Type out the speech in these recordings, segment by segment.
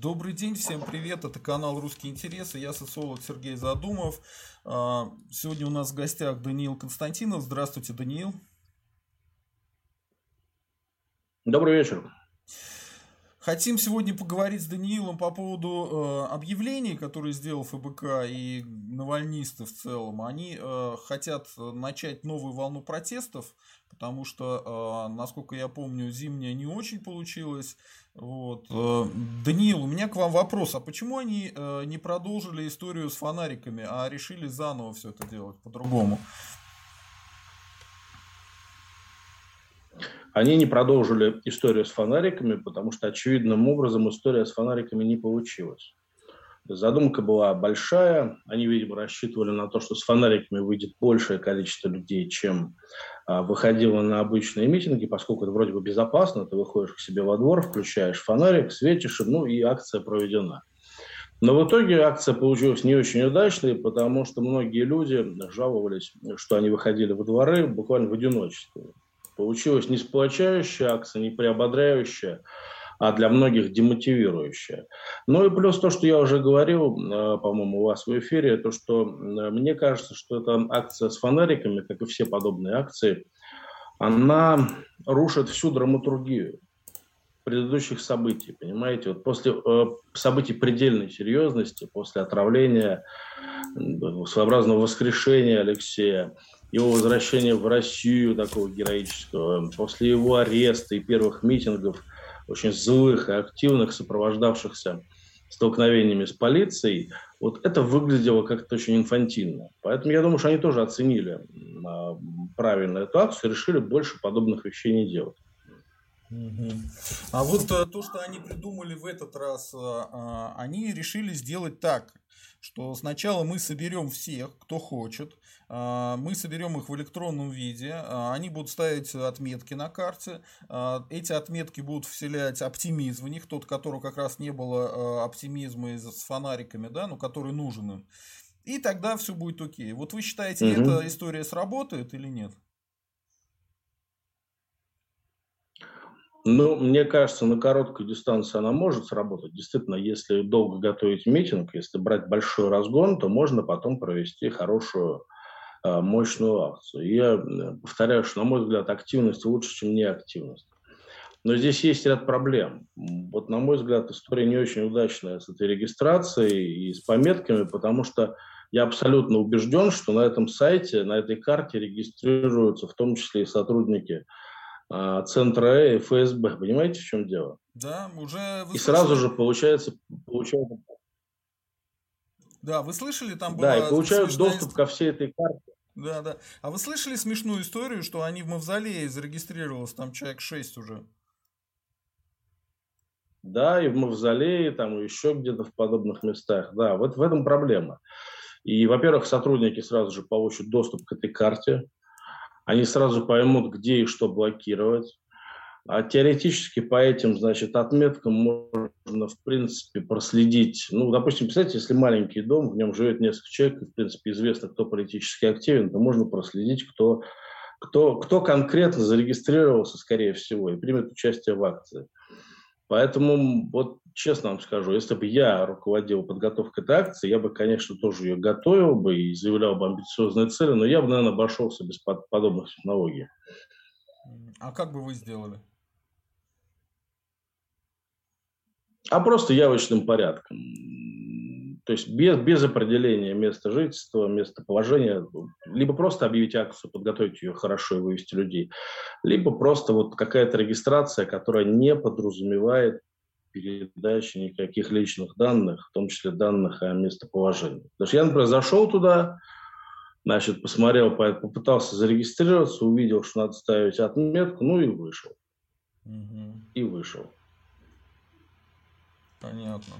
Добрый день, всем привет, это канал «Русские интересы», я социолог Сергей Задумов. А, сегодня у нас в гостях Даниил Константинов. Здравствуйте, Даниил. Добрый вечер. Хотим сегодня поговорить с Даниилом по поводу э, объявлений, которые сделал ФБК и навальнисты в целом. Они э, хотят начать новую волну протестов, потому что, э, насколько я помню, зимняя не очень получилась. Вот. Э, Даниил, у меня к вам вопрос. А почему они э, не продолжили историю с фонариками, а решили заново все это делать по-другому? Они не продолжили историю с фонариками, потому что очевидным образом история с фонариками не получилась. Задумка была большая. Они, видимо, рассчитывали на то, что с фонариками выйдет большее количество людей, чем а, выходило на обычные митинги, поскольку это вроде бы безопасно. Ты выходишь к себе во двор, включаешь фонарик, светишь, ну и акция проведена. Но в итоге акция получилась не очень удачной, потому что многие люди жаловались, что они выходили во дворы буквально в одиночестве. Получилась не сплочающая акция, не приободряющая, а для многих демотивирующая. Ну и плюс то, что я уже говорил, э, по-моему, у вас в эфире, то, что э, мне кажется, что эта акция с фонариками, как и все подобные акции, она рушит всю драматургию предыдущих событий, понимаете? Вот после э, событий предельной серьезности, после отравления, своеобразного воскрешения Алексея, его возвращения в Россию такого героического, после его ареста и первых митингов, очень злых и активных, сопровождавшихся столкновениями с полицией, вот это выглядело как-то очень инфантильно. Поэтому я думаю, что они тоже оценили а, правильно эту акцию и решили больше подобных вещей не делать. А вот э, то, что они придумали в этот раз, э, а, они решили сделать так что сначала мы соберем всех, кто хочет, а, мы соберем их в электронном виде, они будут ставить отметки на карте, эти отметки будут вселять оптимизм в них, тот, которого как раз не было оптимизма с фонариками, да, но который нужен им. И тогда все будет окей. Вот вы считаете, угу. эта история сработает или нет? Ну, мне кажется, на короткой дистанции она может сработать. Действительно, если долго готовить митинг, если брать большой разгон, то можно потом провести хорошую, а, мощную акцию. Я э, повторяю, что, на мой взгляд, активность лучше, чем неактивность. Но здесь есть ряд проблем. Вот, на мой взгляд, история не очень удачная с этой регистрацией и с пометками, потому что я абсолютно убежден, что на этом сайте, на этой карте регистрируются в том числе и сотрудники Центра и ФСБ. Понимаете, в чем дело? Да, уже... И сразу же получается... получается... Да, вы слышали, там была... Да, и получают доступ ко всей этой карте. Да, да. А вы слышали смешную историю, что они в Мавзолее зарегистрировалось, там человек 6 уже? Да, и в Мавзолее, там и еще где-то в подобных местах. Да, вот в этом проблема. И, во-первых, сотрудники сразу же получат доступ к этой карте они сразу поймут, где и что блокировать. А теоретически по этим, значит, отметкам можно, в принципе, проследить. Ну, допустим, представьте, если маленький дом, в нем живет несколько человек, и, в принципе, известно, кто политически активен, то можно проследить, кто, кто, кто конкретно зарегистрировался, скорее всего, и примет участие в акции. Поэтому, вот честно вам скажу, если бы я руководил подготовкой этой акции, я бы, конечно, тоже ее готовил бы и заявлял бы амбициозные цели, но я бы, наверное, обошелся без подобных технологий. А как бы вы сделали? А просто явочным порядком. То есть без, без определения места жительства, местоположения, либо просто объявить акцию, подготовить ее хорошо и вывести людей, либо просто вот какая-то регистрация, которая не подразумевает передачи никаких личных данных, в том числе данных о местоположении. Потому что я, например, зашел туда, значит, посмотрел, попытался зарегистрироваться, увидел, что надо ставить отметку, ну и вышел. Угу. И вышел. Понятно.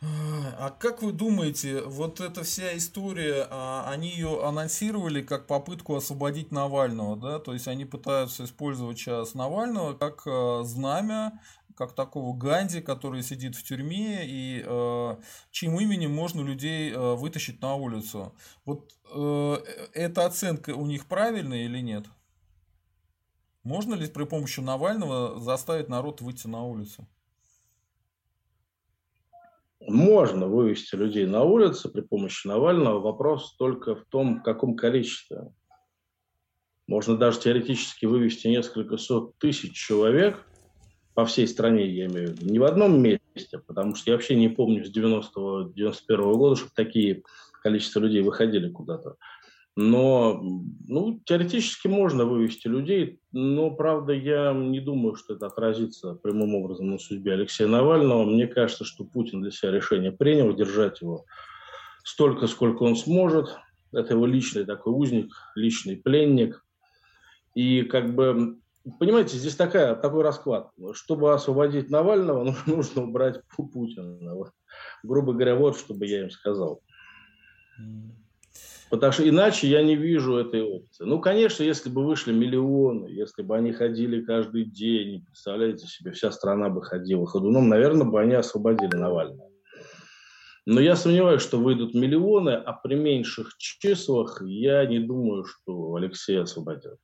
А как вы думаете, вот эта вся история, а, они ее анонсировали как попытку освободить Навального, да? То есть они пытаются использовать сейчас Навального как а, знамя, как такого Ганди, который сидит в тюрьме и э, чьим именем можно людей э, вытащить на улицу. Вот э, эта оценка у них правильная или нет? Можно ли при помощи Навального заставить народ выйти на улицу? можно вывести людей на улицы при помощи Навального. Вопрос только в том, в каком количестве. Можно даже теоретически вывести несколько сот тысяч человек по всей стране, я имею в виду, не в одном месте, потому что я вообще не помню с 90-91 -го года, чтобы такие количество людей выходили куда-то. Но ну, теоретически можно вывести людей, но, правда, я не думаю, что это отразится прямым образом на судьбе Алексея Навального. Мне кажется, что Путин для себя решение принял, держать его столько, сколько он сможет. Это его личный такой узник, личный пленник. И как бы, понимаете, здесь такая, такой расклад. Чтобы освободить Навального, нужно убрать Путина. Грубо говоря, вот что бы я им сказал. Потому что иначе я не вижу этой опции. Ну, конечно, если бы вышли миллионы, если бы они ходили каждый день, представляете себе, вся страна бы ходила ходуном, наверное, бы они освободили Навального. Но я сомневаюсь, что выйдут миллионы, а при меньших числах я не думаю, что Алексея освободят.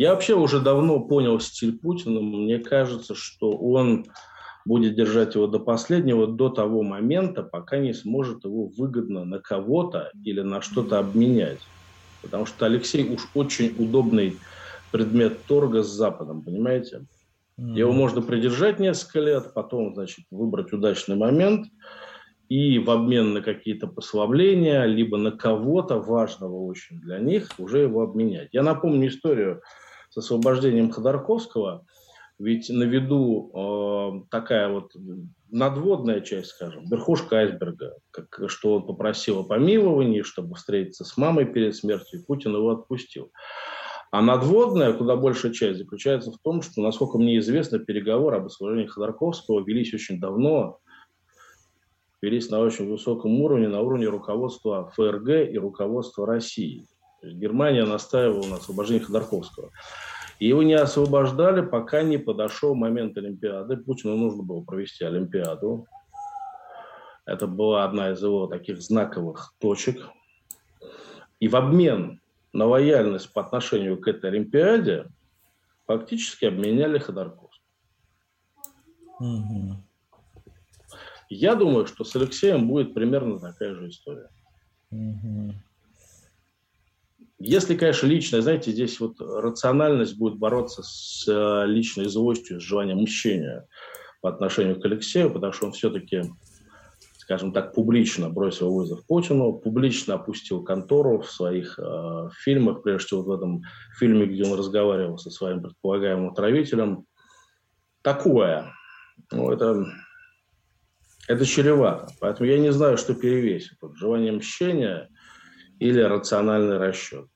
Я вообще уже давно понял стиль Путина. Мне кажется, что он будет держать его до последнего, до того момента, пока не сможет его выгодно на кого-то или на что-то обменять. Потому что Алексей уж очень удобный предмет торга с Западом, понимаете? Его можно придержать несколько лет, потом, значит, выбрать удачный момент и в обмен на какие-то послабления, либо на кого-то важного очень для них уже его обменять. Я напомню историю с освобождением Ходорковского – ведь на виду э, такая вот надводная часть, скажем, верхушка айсберга, как, что он попросил о помиловании, чтобы встретиться с мамой перед смертью, и Путин его отпустил. А надводная, куда большая часть, заключается в том, что, насколько мне известно, переговоры об освобождении Ходорковского велись очень давно, велись на очень высоком уровне, на уровне руководства ФРГ и руководства России. Германия настаивала на освобождении Ходорковского. Его не освобождали, пока не подошел момент Олимпиады. Путину нужно было провести Олимпиаду. Это была одна из его таких знаковых точек. И в обмен на лояльность по отношению к этой Олимпиаде фактически обменяли Ходорковского. Угу. Я думаю, что с Алексеем будет примерно такая же история. Угу. Если, конечно, личное, знаете, здесь вот рациональность будет бороться с э, личной злостью, с желанием мщения по отношению к Алексею, потому что он все-таки, скажем так, публично бросил вызов Путину, публично опустил контору в своих э, фильмах, прежде всего в этом фильме, где он разговаривал со своим предполагаемым отравителем. Такое. Ну, это, это чревато. Поэтому я не знаю, что перевесит. Вот желание мщения – или рациональный расчет.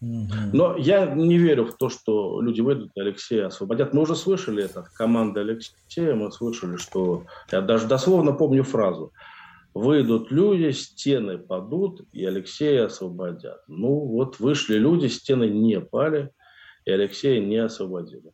Но я не верю в то, что люди выйдут и Алексея освободят. Мы уже слышали это от команды Алексея, мы слышали, что... Я даже дословно помню фразу. Выйдут люди, стены падут, и Алексея освободят. Ну вот вышли люди, стены не пали, и Алексея не освободили.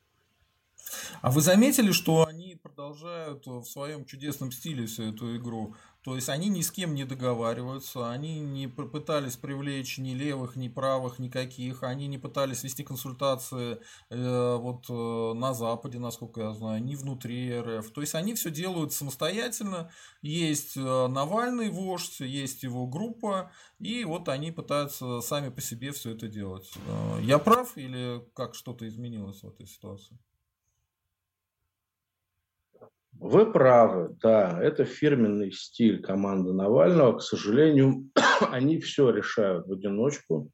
А вы заметили, что они продолжают в своем чудесном стиле всю эту игру? То есть они ни с кем не договариваются, они не пытались привлечь ни левых, ни правых, никаких, они не пытались вести консультации э, вот э, на Западе, насколько я знаю, ни внутри РФ. То есть они все делают самостоятельно. Есть э, Навальный вождь, есть его группа, и вот они пытаются сами по себе все это делать. Э, я прав или как что-то изменилось в этой ситуации? Вы правы, да, это фирменный стиль команды Навального. К сожалению, они все решают в одиночку,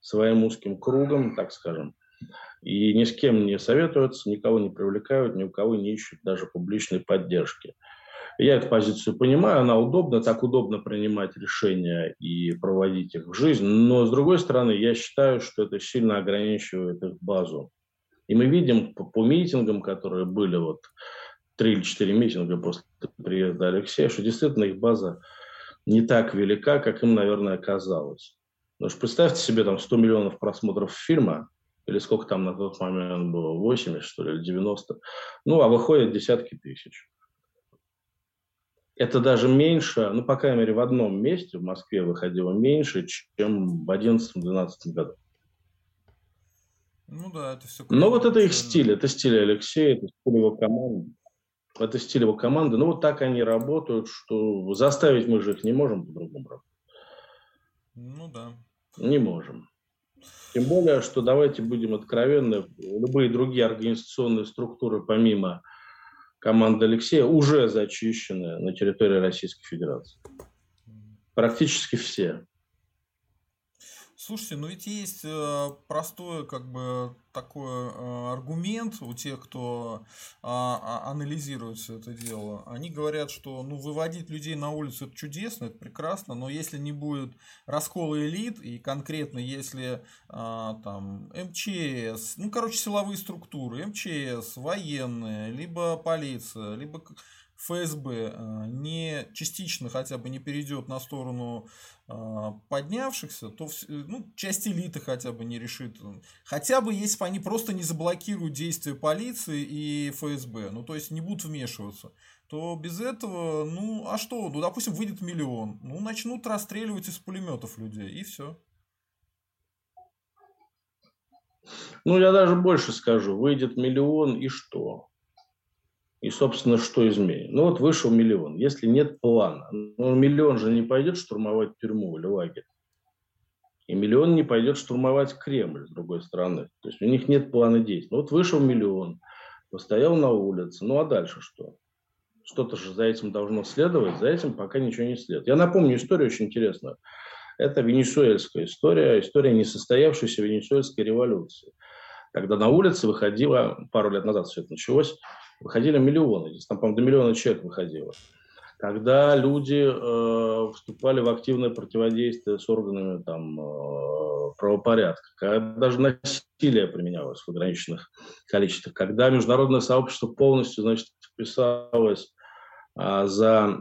своим узким кругом, так скажем. И ни с кем не советуются, никого не привлекают, ни у кого не ищут даже публичной поддержки. Я эту позицию понимаю, она удобна, так удобно принимать решения и проводить их в жизнь. Но, с другой стороны, я считаю, что это сильно ограничивает их базу. И мы видим по, по митингам, которые были вот три или четыре митинга после приезда Алексея, что действительно их база не так велика, как им, наверное, казалось. Потому что представьте себе там 100 миллионов просмотров фильма, или сколько там на тот момент было, 80, что ли, или 90, ну, а выходят десятки тысяч. Это даже меньше, ну, по крайней мере, в одном месте в Москве выходило меньше, чем в 2011-2012 году. Ну да, это все... Но вот это их стиль, это стиль Алексея, это стиль его команды. Это стиль его команды. Ну, вот так они работают, что заставить мы же их не можем по-другому работать. Ну да. Не можем. Тем более, что давайте будем откровенны, любые другие организационные структуры, помимо команды Алексея, уже зачищены на территории Российской Федерации. Практически все. Слушайте, ну ведь есть э, простой как бы такой э, аргумент у тех, кто а, анализирует все это дело. Они говорят, что ну выводить людей на улицу это чудесно, это прекрасно, но если не будет раскола элит и конкретно если а, там МЧС, ну короче силовые структуры, МЧС, военные, либо полиция, либо ФСБ э, не частично хотя бы не перейдет на сторону э, поднявшихся, то ну, часть элиты хотя бы не решит. Хотя бы если бы они просто не заблокируют действия полиции и ФСБ, ну то есть не будут вмешиваться, то без этого, ну а что, ну допустим выйдет миллион, ну начнут расстреливать из пулеметов людей и все. Ну, я даже больше скажу. Выйдет миллион и что? И, собственно, что изменит? Ну вот вышел миллион. Если нет плана, ну миллион же не пойдет штурмовать тюрьму или лагерь. И миллион не пойдет штурмовать Кремль, с другой стороны. То есть у них нет плана действий. Ну, вот вышел миллион, постоял на улице. Ну а дальше что? Что-то же за этим должно следовать, за этим пока ничего не следует. Я напомню историю очень интересную. Это венесуэльская история, история несостоявшейся венесуэльской революции. Когда на улице выходила, пару лет назад все это началось, выходили миллионы, здесь там, по-моему, до миллиона человек выходило. Когда люди э, вступали в активное противодействие с органами там, э, правопорядка, когда даже насилие применялось в ограниченных количествах, когда международное сообщество полностью значит, вписалось э, за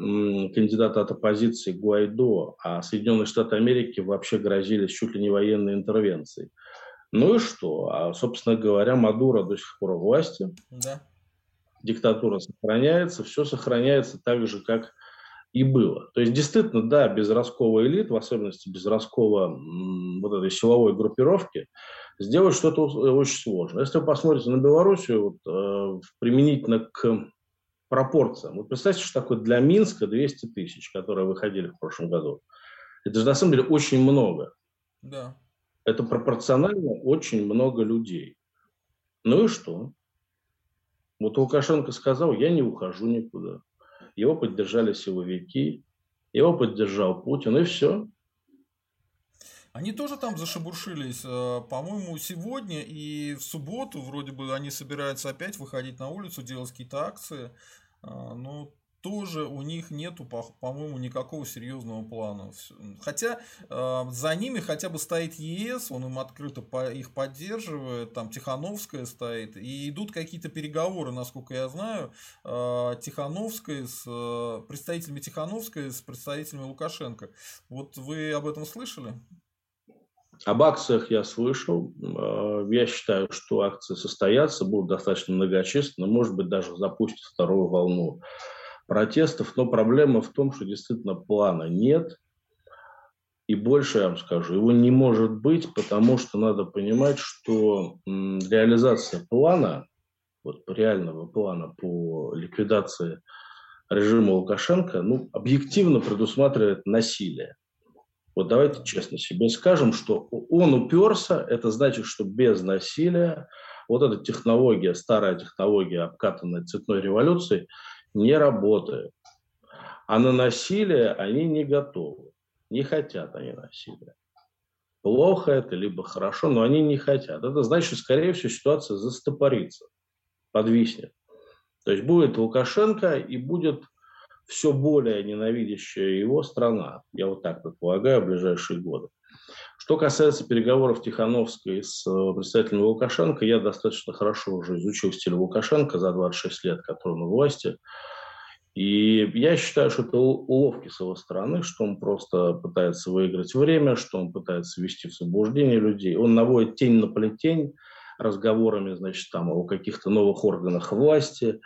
кандидата от оппозиции Гуайдо, а Соединенные Штаты Америки вообще грозились чуть ли не военной интервенцией. Ну и что? А, собственно говоря, Мадуро до сих пор у власти. Да диктатура сохраняется, все сохраняется так же, как и было. То есть, действительно, да, без раскола элит, в особенности без раскола вот этой силовой группировки, сделать что-то очень сложно. Если вы посмотрите на Белоруссию, вот, э, применительно к пропорциям, вот представьте, что такое для Минска 200 тысяч, которые выходили в прошлом году. Это же на самом деле очень много. Да. Это пропорционально очень много людей. Ну и что? Вот Лукашенко сказал, я не ухожу никуда. Его поддержали силовики, его поддержал Путин, и все. Они тоже там зашебуршились. Э, по-моему, сегодня и в субботу вроде бы они собираются опять выходить на улицу, делать какие-то акции. Э, но тоже у них нету, по-моему, никакого серьезного плана. Хотя э, за ними хотя бы стоит ЕС, он им открыто по, их поддерживает, там Тихановская стоит, и идут какие-то переговоры, насколько я знаю, э, Тихановская с э, представителями Тихановской с представителями Лукашенко. Вот вы об этом слышали? Об акциях я слышал. Э, я считаю, что акции состоятся, будут достаточно многочисленны, может быть, даже запустят вторую волну протестов, но проблема в том, что действительно плана нет. И больше я вам скажу, его не может быть, потому что надо понимать, что реализация плана, вот реального плана по ликвидации режима Лукашенко, ну, объективно предусматривает насилие. Вот давайте честно себе скажем, что он уперся, это значит, что без насилия вот эта технология, старая технология, обкатанная цветной революцией, не работает. А на насилие они не готовы. Не хотят они насилия. Плохо это, либо хорошо, но они не хотят. Это значит, что, скорее всего, ситуация застопорится, подвиснет. То есть будет Лукашенко и будет все более ненавидящая его страна. Я вот так предполагаю в ближайшие годы. Что касается переговоров Тихановской с э, представителями Лукашенко, я достаточно хорошо уже изучил стиль Лукашенко за 26 лет, который у власти. И я считаю, что это уловки с его стороны, что он просто пытается выиграть время, что он пытается ввести в заблуждение людей. Он наводит тень на плетень разговорами, значит, там о каких-то новых органах власти.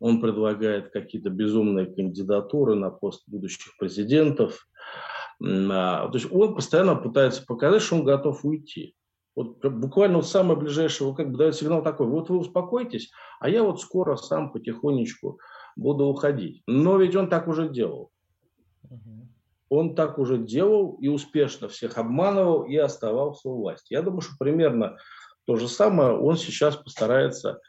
Он предлагает какие-то безумные кандидатуры на пост будущих президентов. А, то есть он постоянно пытается показать, что он готов уйти. Вот буквально вот самое ближайшее, как бы дает сигнал такой, вот вы успокойтесь, а я вот скоро сам потихонечку буду уходить. Но ведь он так уже делал. Он так уже делал и успешно всех обманывал и оставался у власти. Я думаю, что примерно то же самое он сейчас постарается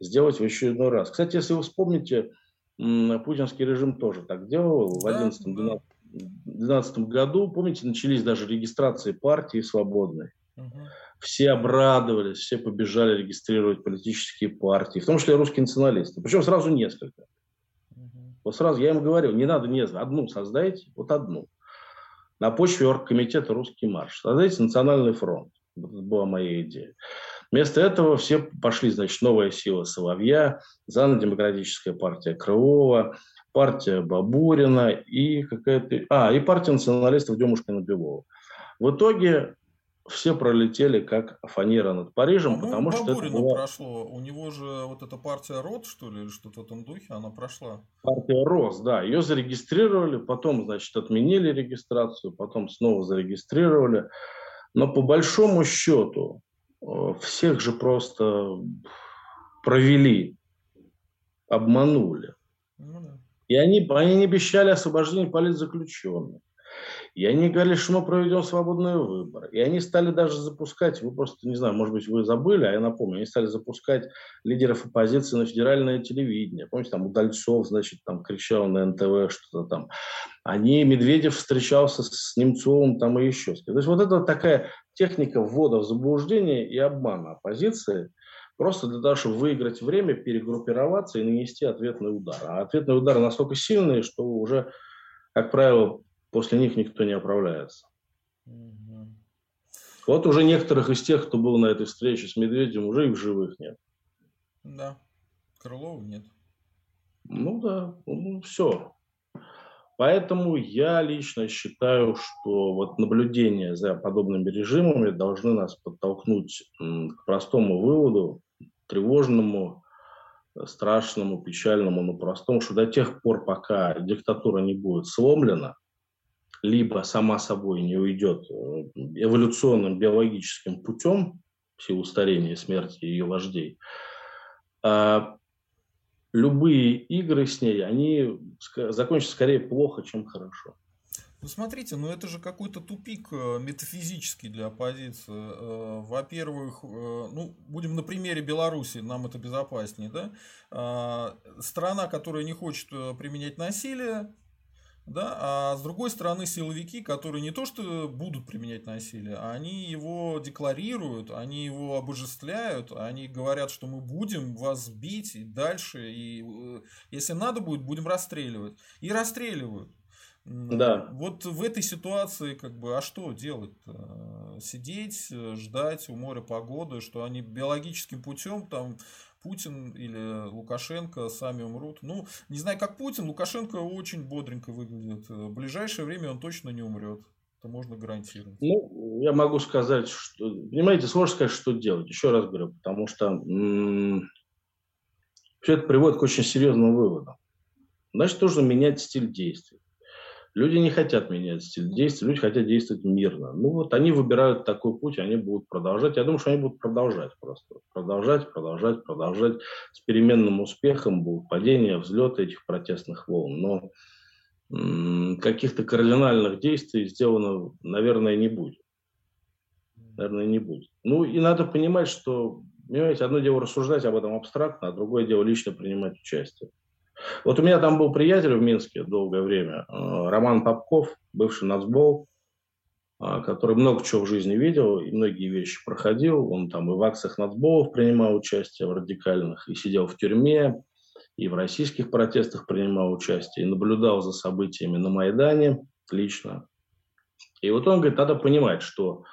сделать в еще очередной раз. Кстати, если вы вспомните, путинский режим тоже так делал в 2011-2012 году. Помните, начались даже регистрации партии свободной. Угу. Все обрадовались, все побежали регистрировать политические партии, в том числе русские националисты. Причем сразу несколько. Угу. Вот сразу я им говорил, не надо несколько, одну создайте, вот одну. На почве оргкомитета «Русский марш». Создайте национальный фронт. Это была моя идея. Вместо этого все пошли, значит, новая сила Соловья, Зано-демократическая партия Крылова, партия Бабурина и какая-то... А, и партия националистов Демушкина-Белова. В итоге все пролетели как фанера над Парижем, ну, потому что это было... прошло. У него же вот эта партия РОД, что ли, или что-то в этом духе, она прошла. Партия РОС, да. Ее зарегистрировали, потом, значит, отменили регистрацию, потом снова зарегистрировали. Но по большому счету э, всех же просто провели, обманули. Ну, да. И они, они не обещали освобождение политзаключенных. И они говорили, что мы проведем свободные выборы. И они стали даже запускать, вы просто, не знаю, может быть, вы забыли, а я напомню, они стали запускать лидеров оппозиции на федеральное телевидение. Помните, там Удальцов, значит, там кричал на НТВ что-то там. Они, Медведев встречался с Немцовым там и еще. То есть вот это такая техника ввода в заблуждение и обмана оппозиции, просто для того, чтобы выиграть время, перегруппироваться и нанести ответный удар. А ответные удары настолько сильные, что уже, как правило, после них никто не оправляется. Угу. Вот уже некоторых из тех, кто был на этой встрече с Медведем, уже и в живых нет. Да, Крылова нет. Ну да, ну, все. Поэтому я лично считаю, что вот наблюдение за подобными режимами должны нас подтолкнуть к простому выводу, тревожному, страшному, печальному, но простому, что до тех пор, пока диктатура не будет сломлена, либо сама собой не уйдет э, эволюционным биологическим путем в силу старения и смерти ее вождей, а любые игры с ней, они закончатся скорее плохо, чем хорошо. Ну смотрите, ну это же какой-то тупик э, метафизический для оппозиции. Э, во-первых, ну будем на примере Беларуси, нам это безопаснее, да? Страна, которая не хочет применять насилие, да, а с другой стороны силовики, которые не то что будут применять насилие, они его декларируют, они его обожествляют, они говорят, что мы будем вас бить и дальше, и э, если надо будет, будем расстреливать. И расстреливают. Да. Вот в этой ситуации, как бы, а что делать? -то? Сидеть, ждать у моря погоды, что они биологическим путем там Путин или Лукашенко сами умрут. Ну, не знаю, как Путин, Лукашенко очень бодренько выглядит. В ближайшее время он точно не умрет. Это можно гарантировать. Ну, я могу сказать, что... Понимаете, сложно сказать, что делать. Еще раз говорю, потому что м- все это приводит к очень серьезным выводам. Значит, нужно менять стиль действий. Люди не хотят менять стиль действий, люди хотят действовать мирно. Ну вот они выбирают такой путь, они будут продолжать. Я думаю, что они будут продолжать просто. Продолжать, продолжать, продолжать. С переменным успехом будут падения, взлеты этих протестных волн. Но каких-то кардинальных действий сделано, наверное, не будет. Наверное, не будет. Ну и надо понимать, что, понимаете, одно дело рассуждать об этом абстрактно, а другое дело лично принимать участие. Вот у меня там был приятель в Минске долгое время, э, Роман Попков, бывший нацбол, э, который много чего в жизни видел и многие вещи проходил. Он там и в акциях нацболов принимал участие, в радикальных, и сидел в тюрьме, и в российских протестах принимал участие, и наблюдал за событиями на Майдане лично. И вот он говорит, надо понимать, что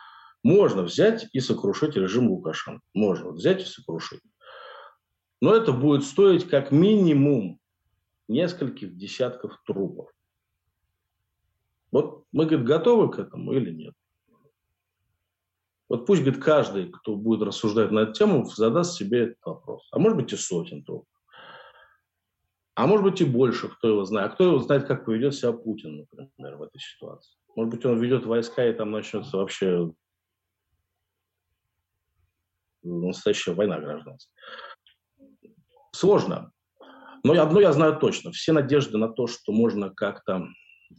можно взять и сокрушить режим Лукашенко. Можно взять и сокрушить. Но это будет стоить как минимум нескольких десятков трупов. Вот мы, говорит, готовы к этому или нет? Вот пусть, говорит, каждый, кто будет рассуждать на эту тему, задаст себе этот вопрос. А может быть и сотен трупов. А может быть и больше, кто его знает. А кто его знает, как поведет себя Путин, например, в этой ситуации. Может быть, он ведет войска, и там начнется вообще настоящая война гражданская. Сложно. Но одно я знаю точно. Все надежды на то, что можно как-то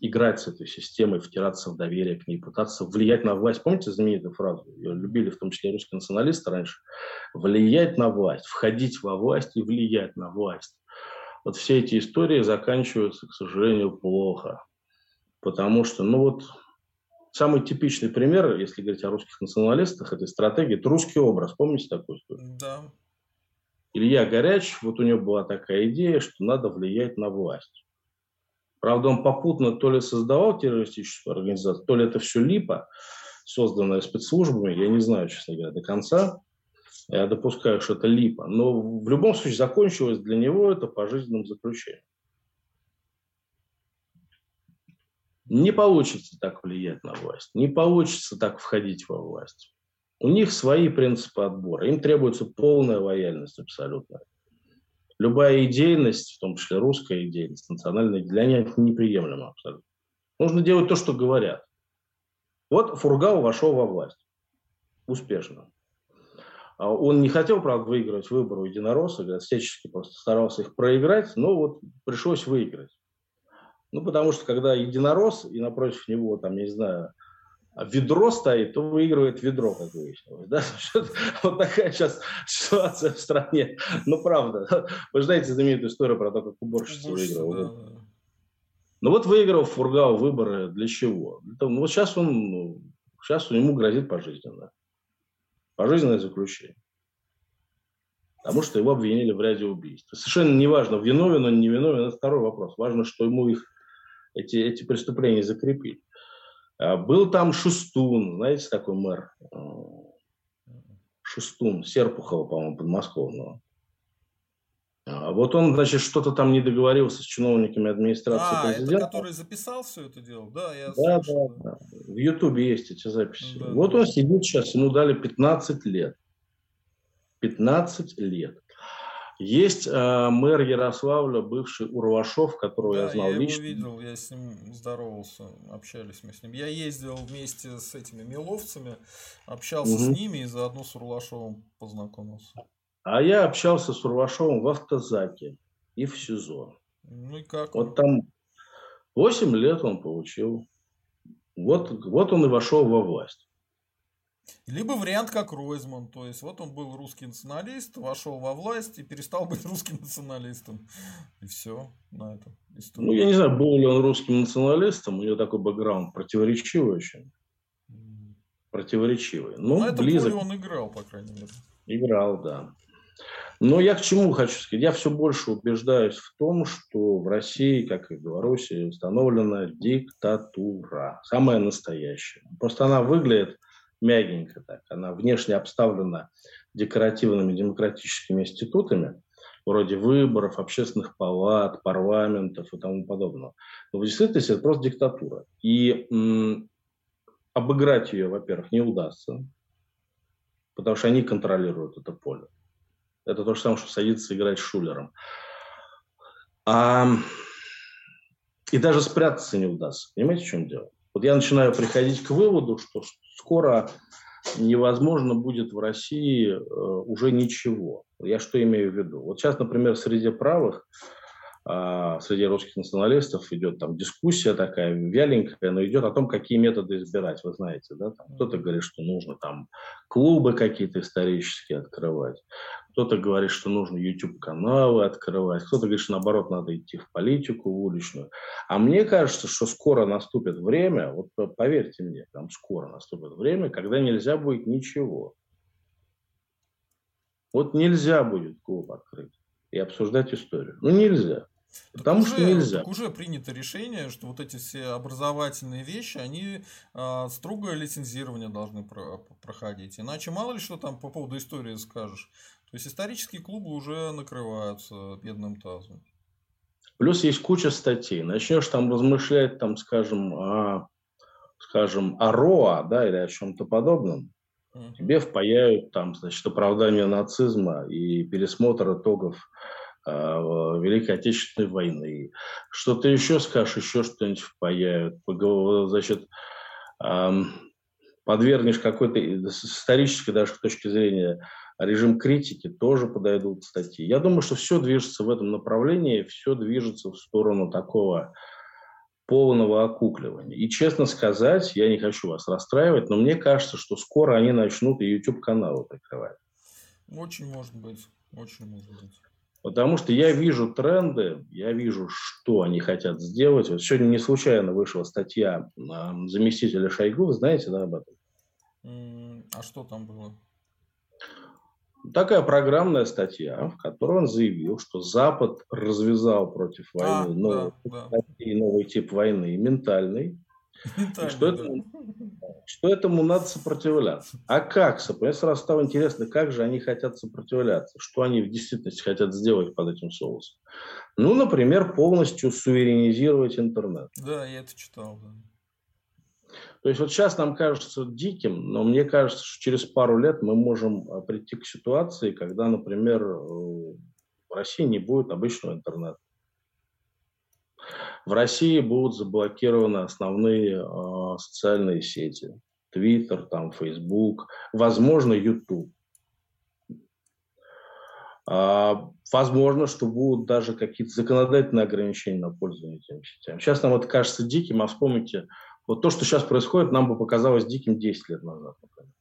играть с этой системой, втираться в доверие к ней, пытаться влиять на власть. Помните знаменитую фразу? Ее любили в том числе русские националисты раньше. Влиять на власть, входить во власть и влиять на власть. Вот все эти истории заканчиваются, к сожалению, плохо. Потому что, ну вот, самый типичный пример, если говорить о русских националистах, этой стратегии, это русский образ. Помните такую историю? Да. Илья Горяч, вот у него была такая идея, что надо влиять на власть. Правда, он попутно то ли создавал террористическую организацию, то ли это все липо, созданное спецслужбами, я не знаю, честно говоря, до конца. Я допускаю, что это липо. Но в любом случае закончилось для него это пожизненным заключением. Не получится так влиять на власть, не получится так входить во власть. У них свои принципы отбора, им требуется полная лояльность абсолютно. Любая идейность, в том числе русская идейность, национальная, для них неприемлема абсолютно. Нужно делать то, что говорят. Вот Фургал вошел во власть. Успешно. А он не хотел, правда, выигрывать выборы у единоросса, говорят, всячески просто старался их проиграть, но вот пришлось выиграть. Ну, потому что когда единорос, и напротив него, там, я не знаю, ведро стоит, то выигрывает ведро, как выяснилось. Да? Вот такая сейчас ситуация в стране. Ну, правда. Вы знаете знаменитую историю про то, как уборщица выиграла. Да. Ну, вот выиграл Фургал выборы для чего? Ну, вот сейчас он, ну, сейчас ему грозит пожизненно. Пожизненное заключение. Потому что его обвинили в ряде убийств. Совершенно неважно, виновен он, не виновен, это второй вопрос. Важно, что ему их эти, эти преступления закрепить. А, был там Шустун, знаете, такой мэр? Шустун, Серпухова, по-моему, подмосковного. А вот он, значит, что-то там не договорился с чиновниками администрации а, президента. это который записал все это дело? Да, я да, слышал, да, да. В Ютубе есть эти записи. Да, вот да. он сидит сейчас, ему дали 15 лет. 15 лет. Есть э, мэр Ярославля, бывший Урвашов, которого да, я знал я лично. Я его видел, я с ним здоровался, общались мы с ним. Я ездил вместе с этими миловцами, общался угу. с ними и заодно с Урлашовым познакомился. А я общался с Урвашовым в автозаке и в СИЗО. Ну и как? Вот там 8 лет он получил. Вот, вот он и вошел во власть. Либо вариант как Ройзман, то есть вот он был русский националист, вошел во власть и перестал быть русским националистом. И все на этом. История. Ну, я не знаю, был ли он русским националистом, у него такой бэкграунд противоречивый очень. Противоречивый. Но ну, на этом близок. он играл, по крайней мере. Играл, да. Но я к чему хочу сказать? Я все больше убеждаюсь в том, что в России, как и в Беларуси, установлена диктатура. Самая настоящая. Просто она выглядит мягенько так. Она внешне обставлена декоративными демократическими институтами, вроде выборов, общественных палат, парламентов и тому подобного. Но в действительности это просто диктатура. И м, обыграть ее, во-первых, не удастся, потому что они контролируют это поле. Это то же самое, что садиться играть с Шулером. А, и даже спрятаться не удастся. Понимаете, в чем дело? Вот я начинаю приходить к выводу, что скоро невозможно будет в России э, уже ничего. Я что имею в виду? Вот сейчас, например, среди правых среди русских националистов идет там дискуссия такая вяленькая, но идет о том, какие методы избирать, вы знаете, да, кто-то говорит, что нужно там клубы какие-то исторические открывать, кто-то говорит, что нужно YouTube-каналы открывать, кто-то говорит, что наоборот надо идти в политику, в уличную. А мне кажется, что скоро наступит время, вот поверьте мне, там скоро наступит время, когда нельзя будет ничего. Вот нельзя будет клуб открыть и обсуждать историю. Ну, нельзя. Потому уже, что нельзя. уже принято решение, что вот эти все образовательные вещи, они э, строгое лицензирование должны про проходить. Иначе мало ли что там по поводу истории скажешь. То есть исторические клубы уже накрываются бедным тазом. Плюс есть куча статей. Начнешь там размышлять, там, скажем, о, скажем, о РОА, да, или о чем-то подобном, угу. тебе впаяют там, значит, оправдание нацизма и пересмотр итогов Великой Отечественной войны. Что-то еще скажешь, еще что-нибудь впаяют. Значит, подвергнешь какой-то исторической даже точки зрения режим критики, тоже подойдут статьи. Я думаю, что все движется в этом направлении, все движется в сторону такого полного окукливания. И честно сказать, я не хочу вас расстраивать, но мне кажется, что скоро они начнут и YouTube-каналы прикрывать. Очень может быть, очень может быть. Потому что я вижу тренды, я вижу, что они хотят сделать. Вот сегодня не случайно вышла статья заместителя Шойгу, вы знаете, да, об этом? А что там было? Такая программная статья, в которой он заявил, что Запад развязал против а, войны а, новый, да, да. новый тип войны, ментальный, что, да. этому, что этому надо сопротивляться. А как? Мне сразу стало интересно, как же они хотят сопротивляться, что они в действительности хотят сделать под этим соусом. Ну, например, полностью суверенизировать интернет. Да, я это читал, да. То есть вот сейчас нам кажется диким, но мне кажется, что через пару лет мы можем а, прийти к ситуации, когда, например, э, в России не будет обычного интернета. В России будут заблокированы основные э, социальные сети. Твиттер, там, Фейсбук, возможно, Ютуб. А, возможно, что будут даже какие-то законодательные ограничения на пользование этими сетями. Сейчас нам это кажется диким, а вспомните, вот то, что сейчас происходит, нам бы показалось диким 10 лет назад. Например.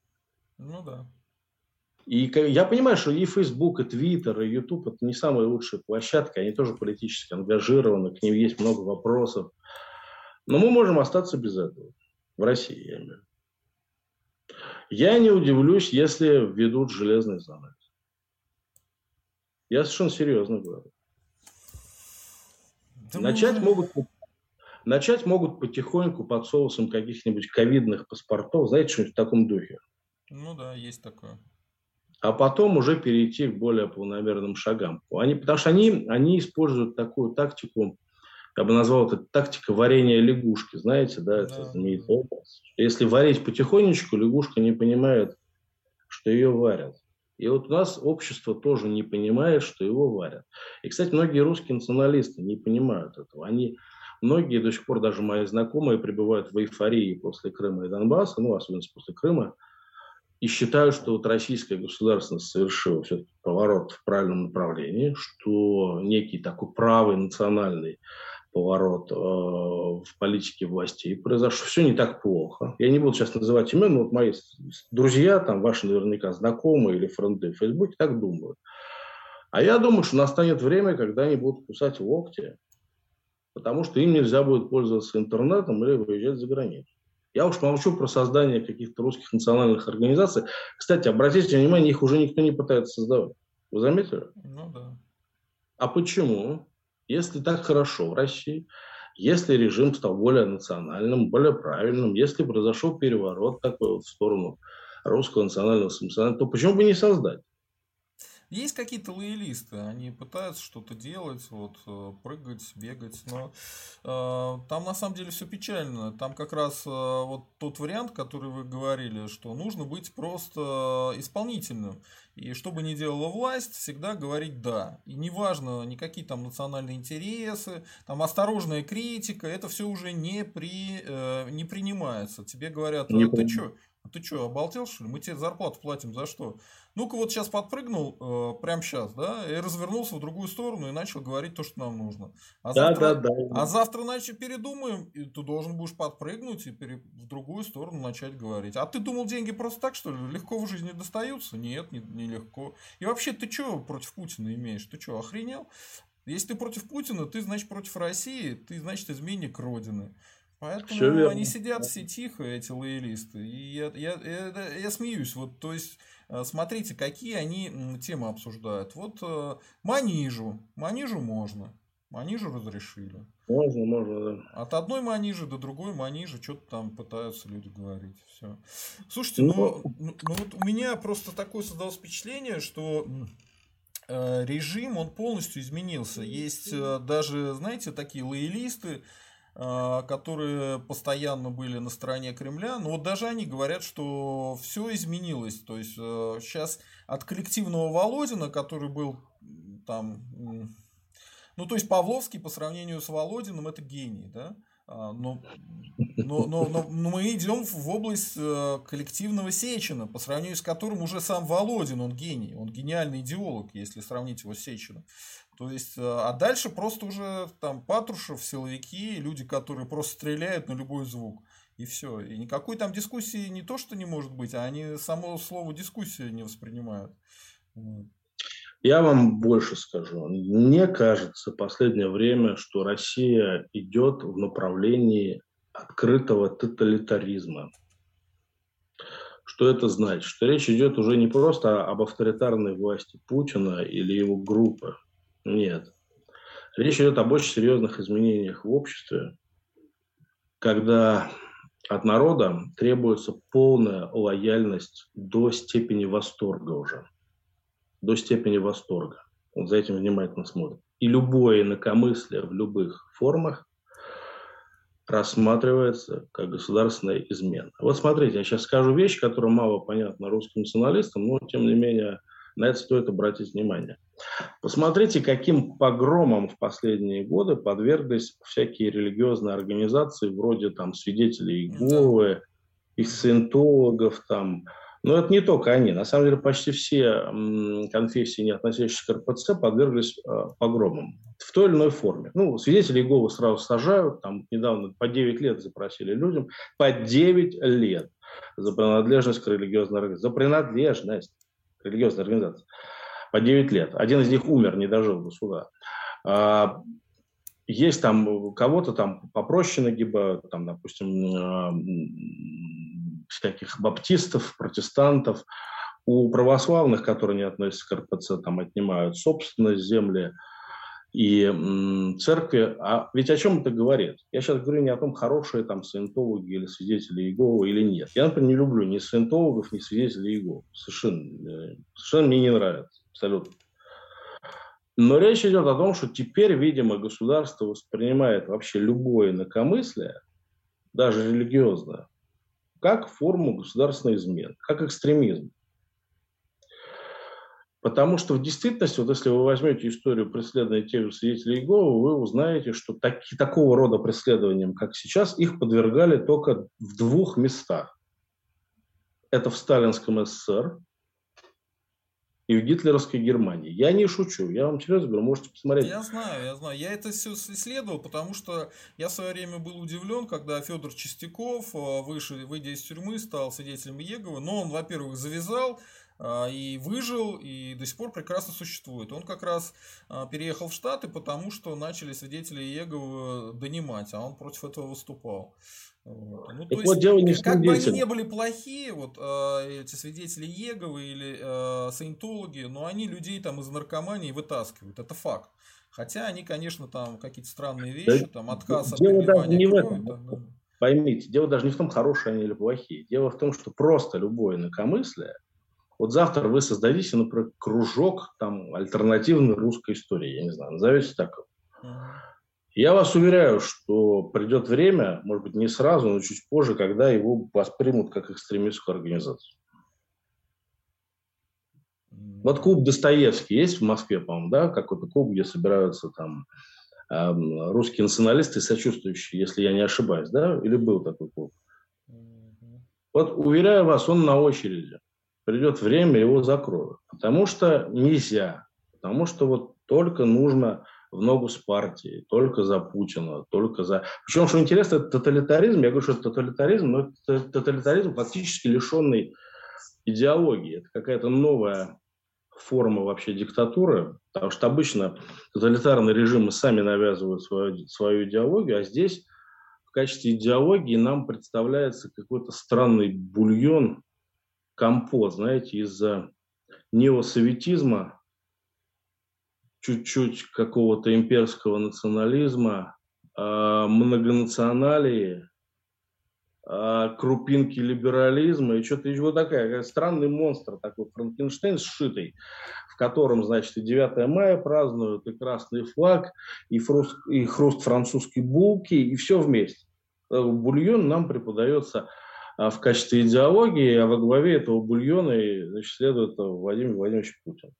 Ну да. И я понимаю, что и Facebook, и Twitter, и YouTube это не самые лучшие площадки, они тоже политически ангажированы, к ним есть много вопросов. Но мы можем остаться без этого. В России, я имею Я не удивлюсь, если введут железный занавес. Я совершенно серьезно говорю. Да Начать мы... могут Начать могут потихоньку под соусом каких-нибудь ковидных паспортов, знаете, что-нибудь в таком духе. Ну да, есть такое. А потом уже перейти к более полномерным шагам. Они, потому что они, они используют такую тактику, я бы назвал это тактика варенья лягушки, знаете, да, это знаменитый образ. Если варить потихонечку, лягушка не понимает, что ее варят. И вот у нас общество тоже не понимает, что его варят. И, кстати, многие русские националисты не понимают этого. Они Многие до сих пор, даже мои знакомые, пребывают в эйфории после Крыма и Донбасса, ну, особенно после Крыма, и считают, что вот российская государственность совершила все-таки поворот в правильном направлении, что некий такой правый национальный поворот э, в политике властей произошел. Все не так плохо. Я не буду сейчас называть имен, но вот мои друзья, там ваши наверняка знакомые или френды в Фейсбуке так думают. А я думаю, что настанет время, когда они будут кусать локти потому что им нельзя будет пользоваться интернетом или выезжать за границу. Я уж молчу про создание каких-то русских национальных организаций. Кстати, обратите внимание, их уже никто не пытается создавать. Вы заметили? Ну да. А почему? Если так хорошо в России, если режим стал более национальным, более правильным, если произошел переворот такой вот в сторону русского национального самосознания, то почему бы не создать? Есть какие-то лоялисты, они пытаются что-то делать, вот, э, прыгать, бегать, но э, там на самом деле все печально. Там как раз э, вот тот вариант, который вы говорили, что нужно быть просто исполнительным. И что бы ни делала власть, всегда говорить «да». И неважно, никакие там национальные интересы, там осторожная критика, это все уже не, при, э, не принимается. Тебе говорят, не ты что, ты что, обалдел, что ли? Мы тебе зарплату платим за что? Ну-ка вот сейчас подпрыгнул, э, прямо сейчас, да, и развернулся в другую сторону и начал говорить то, что нам нужно. А да, завтра, да, да. А завтра, значит, передумаем, и ты должен будешь подпрыгнуть и пере... в другую сторону начать говорить. А ты думал, деньги просто так, что ли? Легко в жизни достаются? Нет, не, не легко. И вообще, ты что против Путина имеешь? Ты что, охренел? Если ты против Путина, ты, значит, против России, ты, значит, изменник Родины. Поэтому они сидят все тихо, эти лоялисты. И я, я, я, я смеюсь. Вот, то есть, э, смотрите, какие они темы обсуждают. Вот э, манижу. Манижу можно. Манижу разрешили. Можно, можно, да. От одной манижи до другой манижи что-то там пытаются люди говорить. Все. Слушайте, ну, ну, ну, ну вот у меня просто такое создалось впечатление, что э, режим, он полностью изменился. Есть э, даже, знаете, такие лоялисты, которые постоянно были на стороне Кремля, но вот даже они говорят, что все изменилось. То есть сейчас э, от коллективного Володина, который был там, ну то есть Павловский по сравнению с Володиным это гений, да? А, но, но, но, но, но мы идем в область э, коллективного Сечина, по сравнению с которым уже сам Володин, он гений, он гениальный идеолог, если сравнить его с Сечиным. То есть, э, а дальше просто уже там Патрушев, силовики, люди, которые просто стреляют на любой звук. И все. И никакой там дискуссии не то, что не может быть, а они само слово дискуссия не воспринимают. Я вам больше скажу. Мне кажется в последнее время, что Россия идет в направлении открытого тоталитаризма. Что это значит? Что речь идет уже не просто об авторитарной власти Путина или его группы. Нет. Речь идет об очень серьезных изменениях в обществе, когда от народа требуется полная лояльность до степени восторга уже до степени восторга. Вот за этим внимательно смотрят. И любое инакомыслие в любых формах рассматривается как государственная измена. Вот смотрите, я сейчас скажу вещь, которая мало понятна русским националистам, но тем не менее на это стоит обратить внимание. Посмотрите, каким погромом в последние годы подверглись всякие религиозные организации, вроде там свидетелей Иеговы, и сcientологов, там, но это не только они. На самом деле почти все конфессии, не относящиеся к РПЦ, подверглись э, погромам в той или иной форме. Ну, свидетели Иеговы сразу сажают, там недавно по 9 лет запросили людям, по 9 лет за принадлежность к религиозной организации. За принадлежность к религиозной организации. По 9 лет. Один из них умер, не дожил до суда. А, есть там кого-то там попроще нагибают, там, допустим, а, всяких баптистов, протестантов. У православных, которые не относятся к РПЦ, там отнимают собственность земли и церкви. А ведь о чем это говорит? Я сейчас говорю не о том, хорошие там саентологи или свидетели Иеговы или нет. Я, например, не люблю ни саентологов, ни свидетелей Иеговы. Совершенно, э, совершенно мне не нравится. Абсолютно. Но речь идет о том, что теперь, видимо, государство воспринимает вообще любое инакомыслие, даже религиозное, как форму государственной измены, как экстремизм. Потому что в действительности, вот если вы возьмете историю преследования тех же свидетелей Иеговы, вы узнаете, что так, такого рода преследованиям, как сейчас, их подвергали только в двух местах. Это в Сталинском СССР и в гитлеровской Германии. Я не шучу, я вам серьезно говорю, можете посмотреть. Я знаю, я знаю. Я это все исследовал, потому что я в свое время был удивлен, когда Федор Чистяков, э, вышел, выйдя из тюрьмы, стал свидетелем Еговы. Но он, во-первых, завязал э, и выжил, и до сих пор прекрасно существует. Он как раз э, переехал в Штаты, потому что начали свидетели Еговы донимать, а он против этого выступал. Вот. Ну, так вот, дело не как бы они не были плохие, вот э, эти свидетели Еговы или э, саентологи, но они людей там из наркомании вытаскивают, это факт. Хотя они, конечно, там какие-то странные вещи, да, там отказ от дело даже не крови, в этом. Там, да. Поймите, дело даже не в том, хорошие они или плохие. Дело в том, что просто любое инакомыслие, вот завтра вы создадите, например, кружок там альтернативной русской истории, я не знаю, назовете так. Uh-huh. Я вас уверяю, что придет время, может быть, не сразу, но чуть позже, когда его воспримут как экстремистскую организацию. Вот клуб Достоевский есть в Москве, по-моему, да, какой-то клуб, где собираются там э, русские националисты, сочувствующие, если я не ошибаюсь, да, или был такой клуб. Вот уверяю вас, он на очереди. Придет время, его закроют. Потому что нельзя. Потому что вот только нужно в ногу с партией, только за Путина, только за... Причем, что интересно, это тоталитаризм, я говорю, что это тоталитаризм, но это тоталитаризм фактически лишенный идеологии. Это какая-то новая форма вообще диктатуры, потому что обычно тоталитарные режимы сами навязывают свою, свою идеологию, а здесь в качестве идеологии нам представляется какой-то странный бульон, компот, знаете, из-за неосоветизма, чуть-чуть какого-то имперского национализма, э, многонационалии, э, крупинки либерализма и что-то еще вот такая, странный монстр такой, Франкенштейн сшитый, в котором, значит, и 9 мая празднуют, и красный флаг, и, фруст, и хруст французской булки, и все вместе. Бульон нам преподается в качестве идеологии, а во главе этого бульона значит, следует Владимир Владимирович Путин.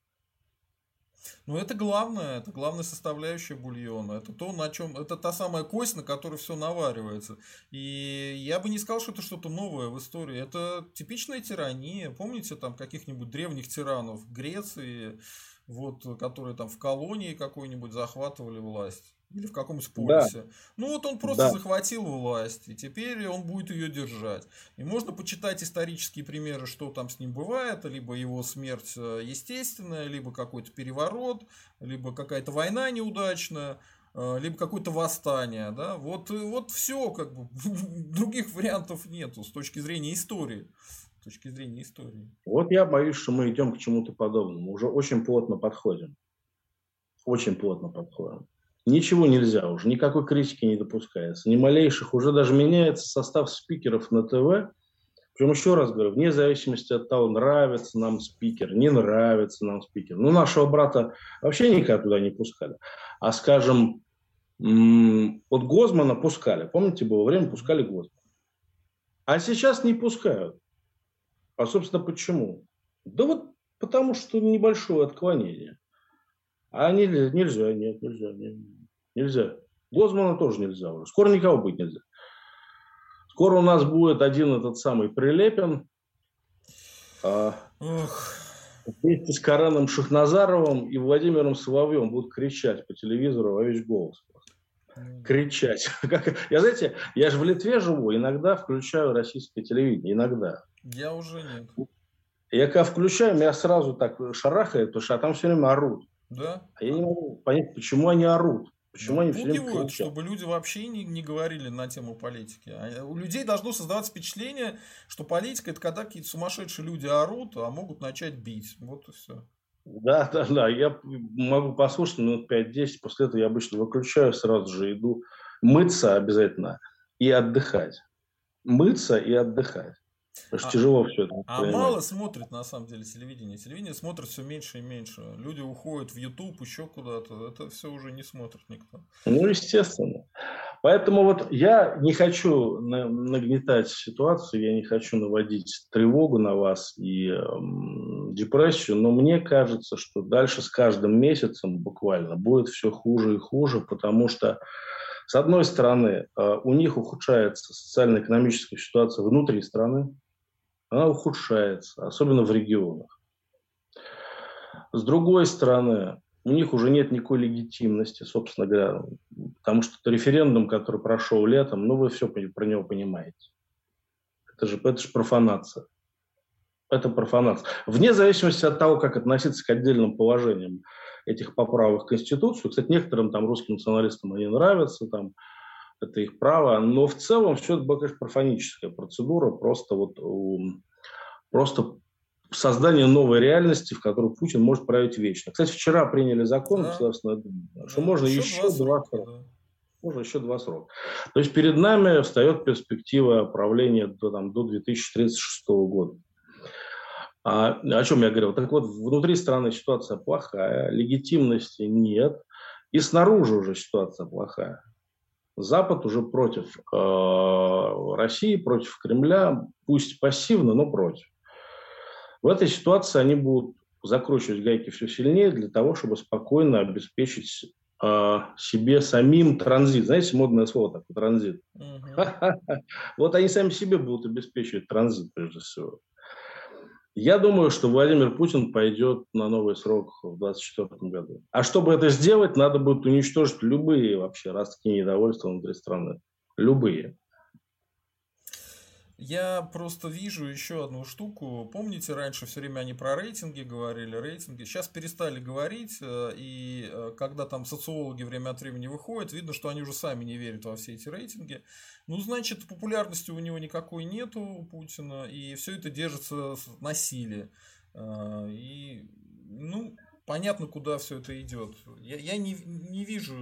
Ну, это главное, это главная составляющая бульона. Это то, на чем, это та самая кость, на которой все наваривается. И я бы не сказал, что это что-то новое в истории. Это типичная тирания. Помните там каких-нибудь древних тиранов Греции, вот, которые там в колонии какой-нибудь захватывали власть? Или в каком-нибудь полисе. Да. Ну вот он просто да. захватил власть, и теперь он будет ее держать. И можно почитать исторические примеры, что там с ним бывает, либо его смерть э, естественная, либо какой-то переворот, либо какая-то война неудачная, э, либо какое-то восстание. Да? Вот, вот все, как бы других вариантов нету с точки зрения истории. С точки зрения истории. Вот я боюсь, что мы идем к чему-то подобному. Уже очень плотно подходим. Очень плотно подходим. Ничего нельзя уже, никакой критики не допускается, ни малейших. Уже даже меняется состав спикеров на ТВ. Причем еще раз говорю, вне зависимости от того, нравится нам спикер, не нравится нам спикер. Ну, нашего брата вообще никогда туда не пускали. А, скажем, от Гозмана пускали. Помните, было время, пускали Гозмана. А сейчас не пускают. А, собственно, почему? Да вот потому что небольшое отклонение. А нельзя, нельзя, нет, нельзя, нет, нельзя. Гозмана тоже нельзя уже. Скоро никого быть нельзя. Скоро у нас будет один этот самый Прилепин. А, вместе с Кареном Шахназаровым и Владимиром Соловьем будут кричать по телевизору во весь голос. Кричать. Я, знаете, я же в Литве живу, иногда включаю российское телевидение, иногда. Я уже нет. Я когда включаю, меня сразу так шарахает, потому что там все время орут. Да. А я не могу понять, почему они орут. Почему ну, они все время кричат? чтобы люди вообще не, не говорили на тему политики. А у людей должно создаваться впечатление, что политика это когда какие-то сумасшедшие люди орут, а могут начать бить. Вот и все. Да, да, да. Я могу послушать минут 5-10, после этого я обычно выключаю, сразу же иду мыться обязательно и отдыхать. Мыться и отдыхать. Потому а, тяжело все это. А мало смотрит на самом деле телевидение. Телевидение смотрит все меньше и меньше. Люди уходят в YouTube, еще куда-то. Это все уже не смотрит никто. Ну, естественно. Поэтому вот я не хочу нагнетать ситуацию, я не хочу наводить тревогу на вас и эм, депрессию, но мне кажется, что дальше с каждым месяцем буквально будет все хуже и хуже, потому что с одной стороны, э, у них ухудшается социально-экономическая ситуация внутри страны, она ухудшается, особенно в регионах. С другой стороны, у них уже нет никакой легитимности, собственно говоря, потому что референдум, который прошел летом, ну вы все про него понимаете. Это же, это же профанация. Это профанация. Вне зависимости от того, как относиться к отдельным положениям этих поправок в Конституцию. Кстати, некоторым там русским националистам они нравятся, там, это их право, но в целом все это была, конечно, профаническая процедура, просто вот просто создание новой реальности, в которой Путин может править вечно. Кстати, вчера приняли закон, да. что да, можно еще, еще два срока. Да. Можно еще два срока. То есть перед нами встает перспектива правления до, там, до 2036 года. А, о чем я говорил? Так вот, внутри страны ситуация плохая, легитимности нет, и снаружи уже ситуация плохая. Запад уже против э, России, против Кремля, пусть пассивно, но против. В этой ситуации они будут закручивать гайки все сильнее для того, чтобы спокойно обеспечить э, себе самим транзит. Знаете, модное слово такое, транзит. Вот они сами себе будут обеспечивать транзит, прежде всего. Я думаю, что Владимир Путин пойдет на новый срок в 2024 году. А чтобы это сделать, надо будет уничтожить любые вообще ростки недовольства внутри страны. Любые. Я просто вижу еще одну штуку. Помните, раньше все время они про рейтинги говорили, рейтинги. Сейчас перестали говорить, э, и э, когда там социологи время от времени выходят, видно, что они уже сами не верят во все эти рейтинги. Ну, значит, популярности у него никакой нету, у Путина, и все это держится на силе. Э, и, ну, понятно, куда все это идет. Я, я не, не, вижу,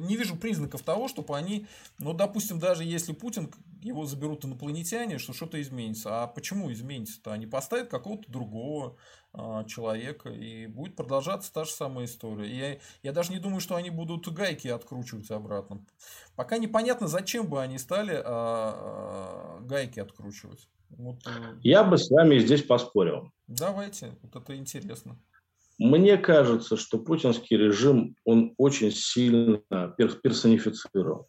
не вижу признаков того, чтобы они, ну, допустим, даже если Путин, его заберут инопланетяне, что что-то изменится. А почему изменится-то? Они поставят какого-то другого а, человека, и будет продолжаться та же самая история. Я, я даже не думаю, что они будут гайки откручивать обратно. Пока непонятно, зачем бы они стали а, а, гайки откручивать. Вот, э, я бы с вами здесь поспорил. Давайте, вот это интересно Мне кажется, что путинский режим, он очень сильно персонифицирован.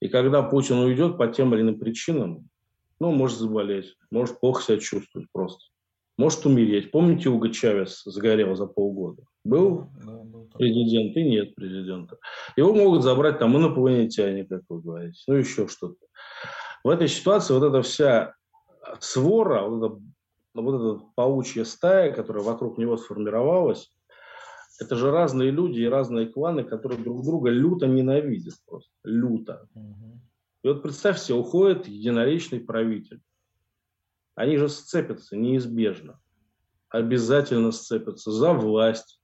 И когда Путин уйдет по тем или иным причинам, ну, может заболеть, может плохо себя чувствовать просто, может умереть. Помните, Уго Чавес загорел за полгода? Был президент и нет президента. Его могут забрать там инопланетяне, как вы говорите, ну еще что-то. В этой ситуации вот эта вся свора, вот эта, вот эта паучья стая, которая вокруг него сформировалась, это же разные люди и разные кланы, которые друг друга люто ненавидят просто. Люто. И вот представьте, уходит единоличный правитель. Они же сцепятся неизбежно. Обязательно сцепятся за власть,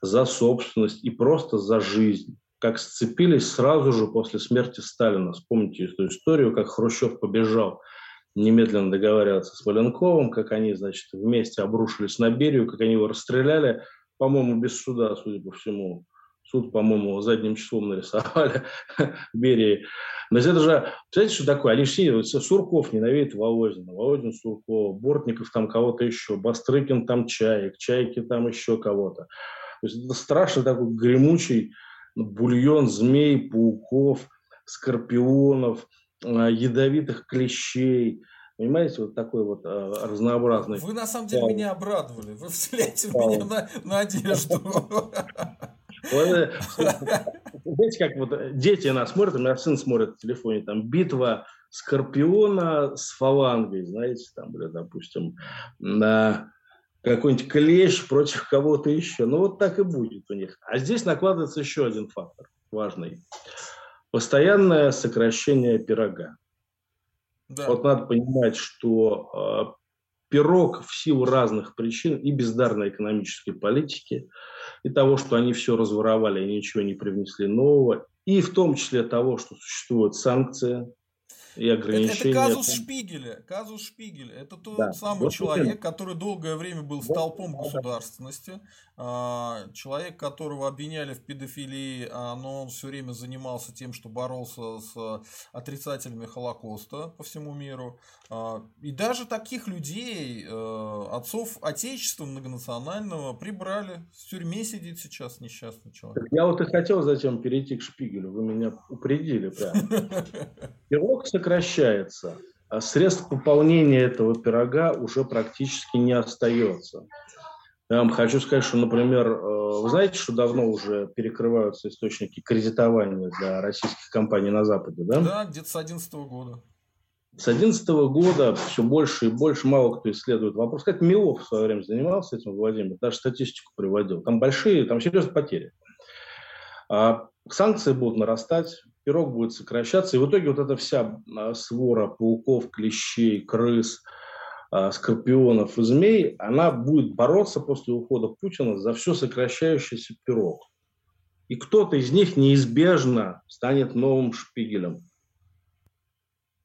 за собственность и просто за жизнь. Как сцепились сразу же после смерти Сталина. Вспомните эту историю, как Хрущев побежал немедленно договариваться с Маленковым, как они, значит, вместе обрушились на Берию, как они его расстреляли, по-моему, без суда, судя по всему. Суд, по-моему, задним числом нарисовали Берии. Но это же, знаете, что такое? Они все, вот, Сурков ненавидит Володина, Володин Сурков, Бортников там кого-то еще, Бастрыкин там Чаек, Чайки там еще кого-то. То есть это страшно такой гремучий бульон змей, пауков, скорпионов, ядовитых клещей, Понимаете, вот такой вот э, разнообразный. Вы на самом деле меня обрадовали. Вы вселяете в меня на, надежду. Знаете, как вот дети нас смотрят, у меня сын смотрит в телефоне, там, битва Скорпиона с фалангой, знаете, там, или, допустим, на какой-нибудь клещ против кого-то еще. Ну, вот так и будет у них. А здесь накладывается еще один фактор важный. Постоянное сокращение пирога. Да. Вот надо понимать, что э, пирог в силу разных причин и бездарной экономической политики, и того, что они все разворовали и ничего не привнесли нового, и в том числе того, что существуют санкции, и ограничения. Это, это казус Шпигеля. Казус Шпигеля. Это тот да. самый вот человек, это. который долгое время был столпом да. государственности. А, человек, которого обвиняли в педофилии, а, но он все время занимался тем, что боролся с отрицателями Холокоста по всему миру. А, и даже таких людей, э, отцов Отечества многонационального, прибрали. В тюрьме сидит сейчас несчастный человек. Я вот и хотел затем перейти к Шпигелю. Вы меня упредили прямо. Пирог сокращается, а средств пополнения этого пирога уже практически не остается. Я вам хочу сказать, что, например, э, вы знаете, что давно уже перекрываются источники кредитования для российских компаний на Западе, да? Да, где-то с 2011 года. С 2011 года все больше и больше, мало кто исследует вопрос. Как Милов в свое время занимался этим, Владимир, даже статистику приводил. Там большие, там серьезные потери. А санкции будут нарастать, пирог будет сокращаться, и в итоге вот эта вся а, свора пауков, клещей, крыс, а, скорпионов и змей, она будет бороться после ухода Путина за все сокращающийся пирог. И кто-то из них неизбежно станет новым шпигелем,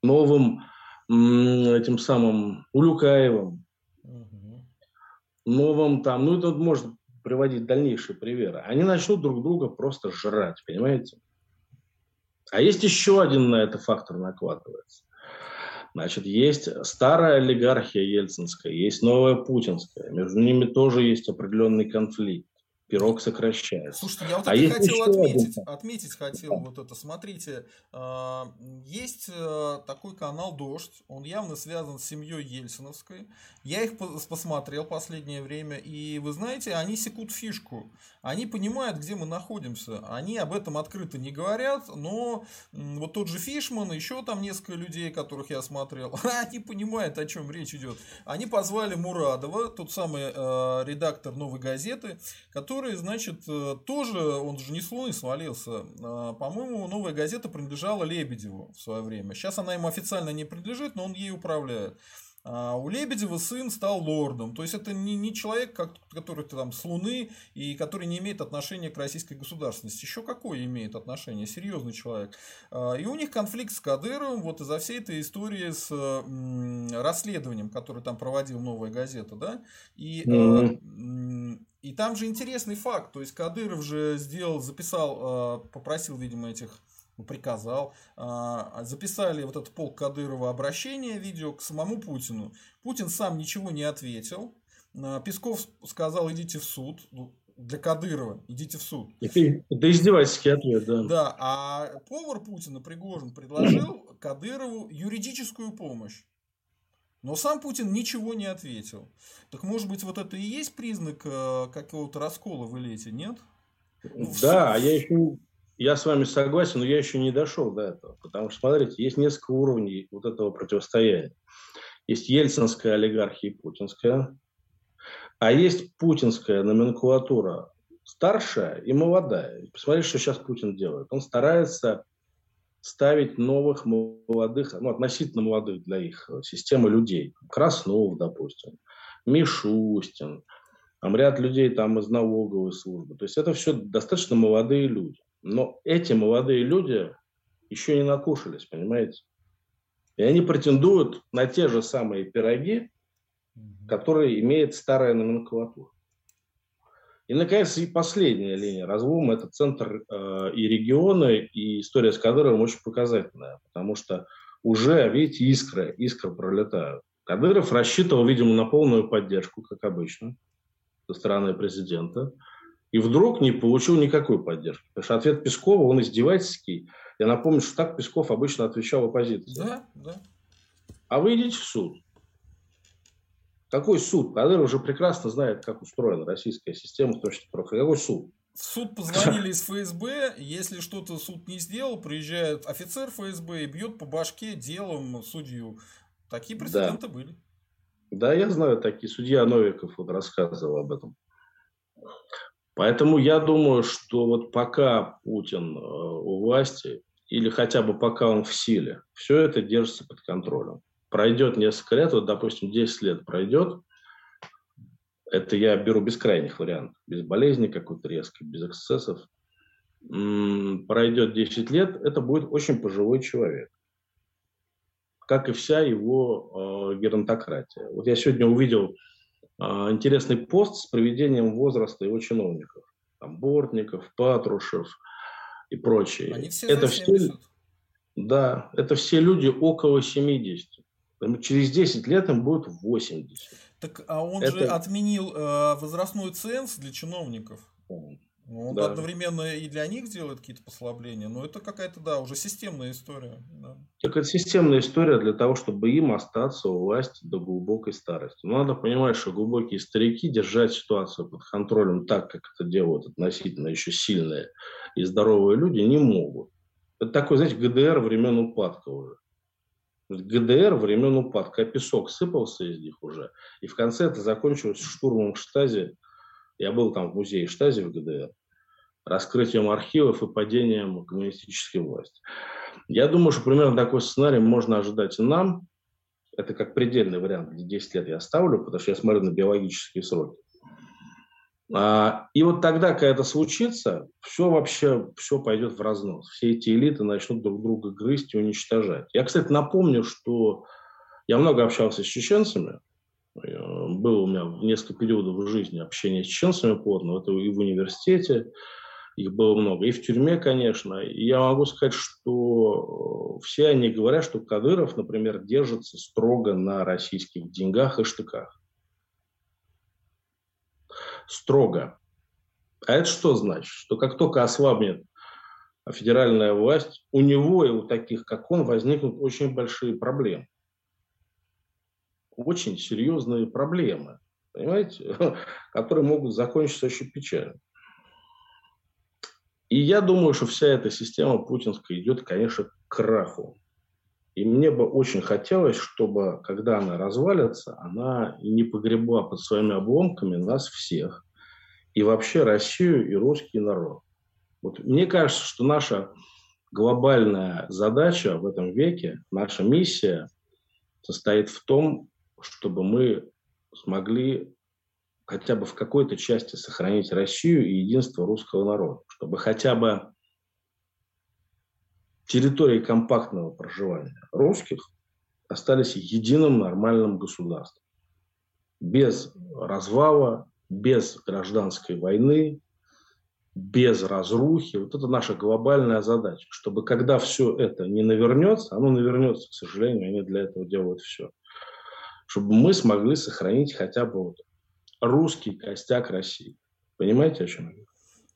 новым этим самым Улюкаевым, новым там, ну это можно приводить дальнейшие примеры. Они начнут друг друга просто жрать, понимаете? А есть еще один на это фактор накладывается. Значит, есть старая олигархия ельцинская, есть новая путинская. Между ними тоже есть определенный конфликт пирог сокращается. Слушайте, я вот а это хотел отметить, один... отметить хотел вот это. Смотрите, а, есть э, такой канал «Дождь», он явно связан с семьей Ельциновской. Я их посмотрел последнее время, и вы знаете, они секут фишку. Они понимают, где мы находимся. Они об этом открыто не говорят, но вот тот же Фишман, еще там несколько людей, которых я смотрел, они понимают, о чем речь идет. Они позвали Мурадова, тот самый э, редактор «Новой газеты», который который, значит, э, тоже, он же не с Луны свалился. А, по-моему, новая газета принадлежала Лебедеву в свое время. Сейчас она ему официально не принадлежит, но он ей управляет. А у Лебедева сын стал лордом. То есть это не, не человек, как, который там с Луны и который не имеет отношения к российской государственности. Еще какое имеет отношение? Серьезный человек. А, и у них конфликт с Кадыровым вот из-за всей этой истории с расследованием, которое там проводил новая газета, да. И mm-hmm. И там же интересный факт, то есть Кадыров же сделал, записал, э, попросил, видимо, этих, приказал, э, записали вот этот полк Кадырова обращение, видео к самому Путину. Путин сам ничего не ответил, А, Песков сказал, идите в суд. Ну, для Кадырова, идите в суд. Это, издевательский ответ, да. Да, а повар Путина, Пригожин, предложил Кадырову юридическую помощь. Но сам Путин ничего не ответил. Так может быть, вот это и есть признак э, какого-то раскола в элите, нет? Да, я еще я с вами согласен, но я еще не дошел до этого. Потому что, смотрите, есть несколько уровней вот этого противостояния. Есть ельцинская олигархия и путинская. А есть путинская номенклатура старшая и молодая. Посмотрите, что сейчас Путин делает. Он старается ставить новых молодых, ну, относительно молодых для их системы людей. Краснов, допустим, Мишустин, там ряд людей там из налоговой службы. То есть это все достаточно молодые люди. Но эти молодые люди еще не накушались, понимаете? И они претендуют на те же самые пироги, которые имеет старая номенклатура. И, наконец, и последняя линия разлома – это центр э, и регионы, и история с Кадыровым очень показательная, потому что уже, видите, искры, искры пролетают. Кадыров рассчитывал, видимо, на полную поддержку, как обычно, со стороны президента – и вдруг не получил никакой поддержки. Потому что ответ Пескова, он издевательский. Я напомню, что так Песков обычно отвечал оппозиции. Да, да. А вы идите в суд. Какой суд? Кадыров уже прекрасно знает, как устроена российская система точно Какой суд? В суд позвонили из ФСБ, если что-то суд не сделал, приезжает офицер ФСБ и бьет по башке делом судью. Такие прецеденты да. были. Да, я знаю такие. Судья Новиков вот рассказывал об этом. Поэтому я думаю, что вот пока Путин э, у власти, или хотя бы пока он в силе, все это держится под контролем. Пройдет несколько лет, вот, допустим, 10 лет пройдет, это я беру бескрайних вариантов, без болезни какой-то резкой, без эксцессов. Пройдет 10 лет, это будет очень пожилой человек. Как и вся его э, геронтократия. Вот я сегодня увидел интересный пост с приведением возраста его чиновников. Там Бортников, Патрушев и прочие. Они все это все, да, это все люди около 70. Через 10 лет им будет 80. Так, а он это... же отменил э, возрастной ценз для чиновников. Ну, он да. одновременно и для них делает какие-то послабления, но это какая-то, да, уже системная история. Да. Так это системная история для того, чтобы им остаться у власти до глубокой старости. Но надо понимать, что глубокие старики держать ситуацию под контролем так, как это делают относительно еще сильные и здоровые люди, не могут. Это такой, знаете, ГДР времен упадка уже. ГДР времен упадка, а песок сыпался из них уже. И в конце это закончилось штурмом Штази я был там в музее Штази в ГДР, раскрытием архивов и падением коммунистической власти. Я думаю, что примерно такой сценарий можно ожидать и нам. Это как предельный вариант, где 10 лет я ставлю, потому что я смотрю на биологические сроки. А, и вот тогда, когда это случится, все вообще все пойдет в разнос. Все эти элиты начнут друг друга грызть и уничтожать. Я, кстати, напомню, что я много общался с чеченцами, было у меня несколько периодов в жизни общения с чеченцами плотно, это и в университете, их было много, и в тюрьме, конечно. И я могу сказать, что э, все они говорят, что Кадыров, например, держится строго на российских деньгах и штыках. Строго. А это что значит? Что как только ослабнет федеральная власть, у него и у таких, как он, возникнут очень большие проблемы очень серьезные проблемы, понимаете, которые могут закончиться очень печально. И я думаю, что вся эта система путинская идет, конечно, к краху. И мне бы очень хотелось, чтобы, когда она развалится, она не погребла под своими обломками нас всех. И вообще Россию и русский народ. Вот мне кажется, что наша глобальная задача в этом веке, наша миссия состоит в том, чтобы мы смогли хотя бы в какой-то части сохранить Россию и единство русского народа, чтобы хотя бы территории компактного проживания русских остались единым нормальным государством. Без развала, без гражданской войны, без разрухи. Вот это наша глобальная задача, чтобы когда все это не навернется, оно навернется, к сожалению, они для этого делают все чтобы мы смогли сохранить хотя бы вот русский костяк России. Понимаете, о чем я говорю?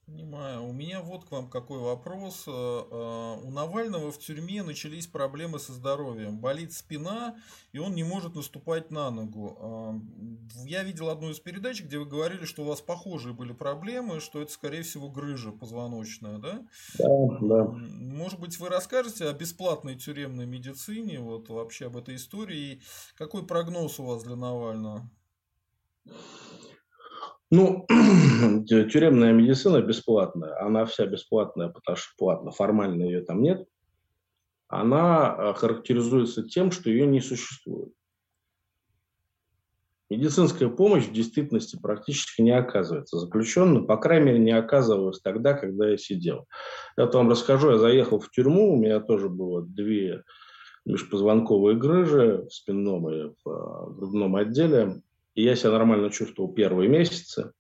Понимаю. У меня вот к вам какой вопрос. Э, э, у Навального в тюрьме начались проблемы со здоровьем. Болит спина, и он не может наступать на ногу. Э, я видел одну из передач, где вы говорили, что у вас похожие были проблемы, что это, скорее всего, грыжа позвоночная, да? Да, да. Может быть, вы расскажете о бесплатной тюремной медицине, вот вообще об этой истории. Какой прогноз у вас для Навального? Ну, тюремная медицина бесплатная, она вся бесплатная, потому что платно, формально ее там нет. Она э, характеризуется тем, что ее не существует. Медицинская помощь в действительности практически не оказывается заключенным, по крайней мере, не оказывалась тогда, когда я сидел. Я вам расскажу, я заехал в тюрьму, у меня тоже было две межпозвонковые грыжи в спинном и в э, грудном отделе. И я себя нормально чувствовал первые месяцы.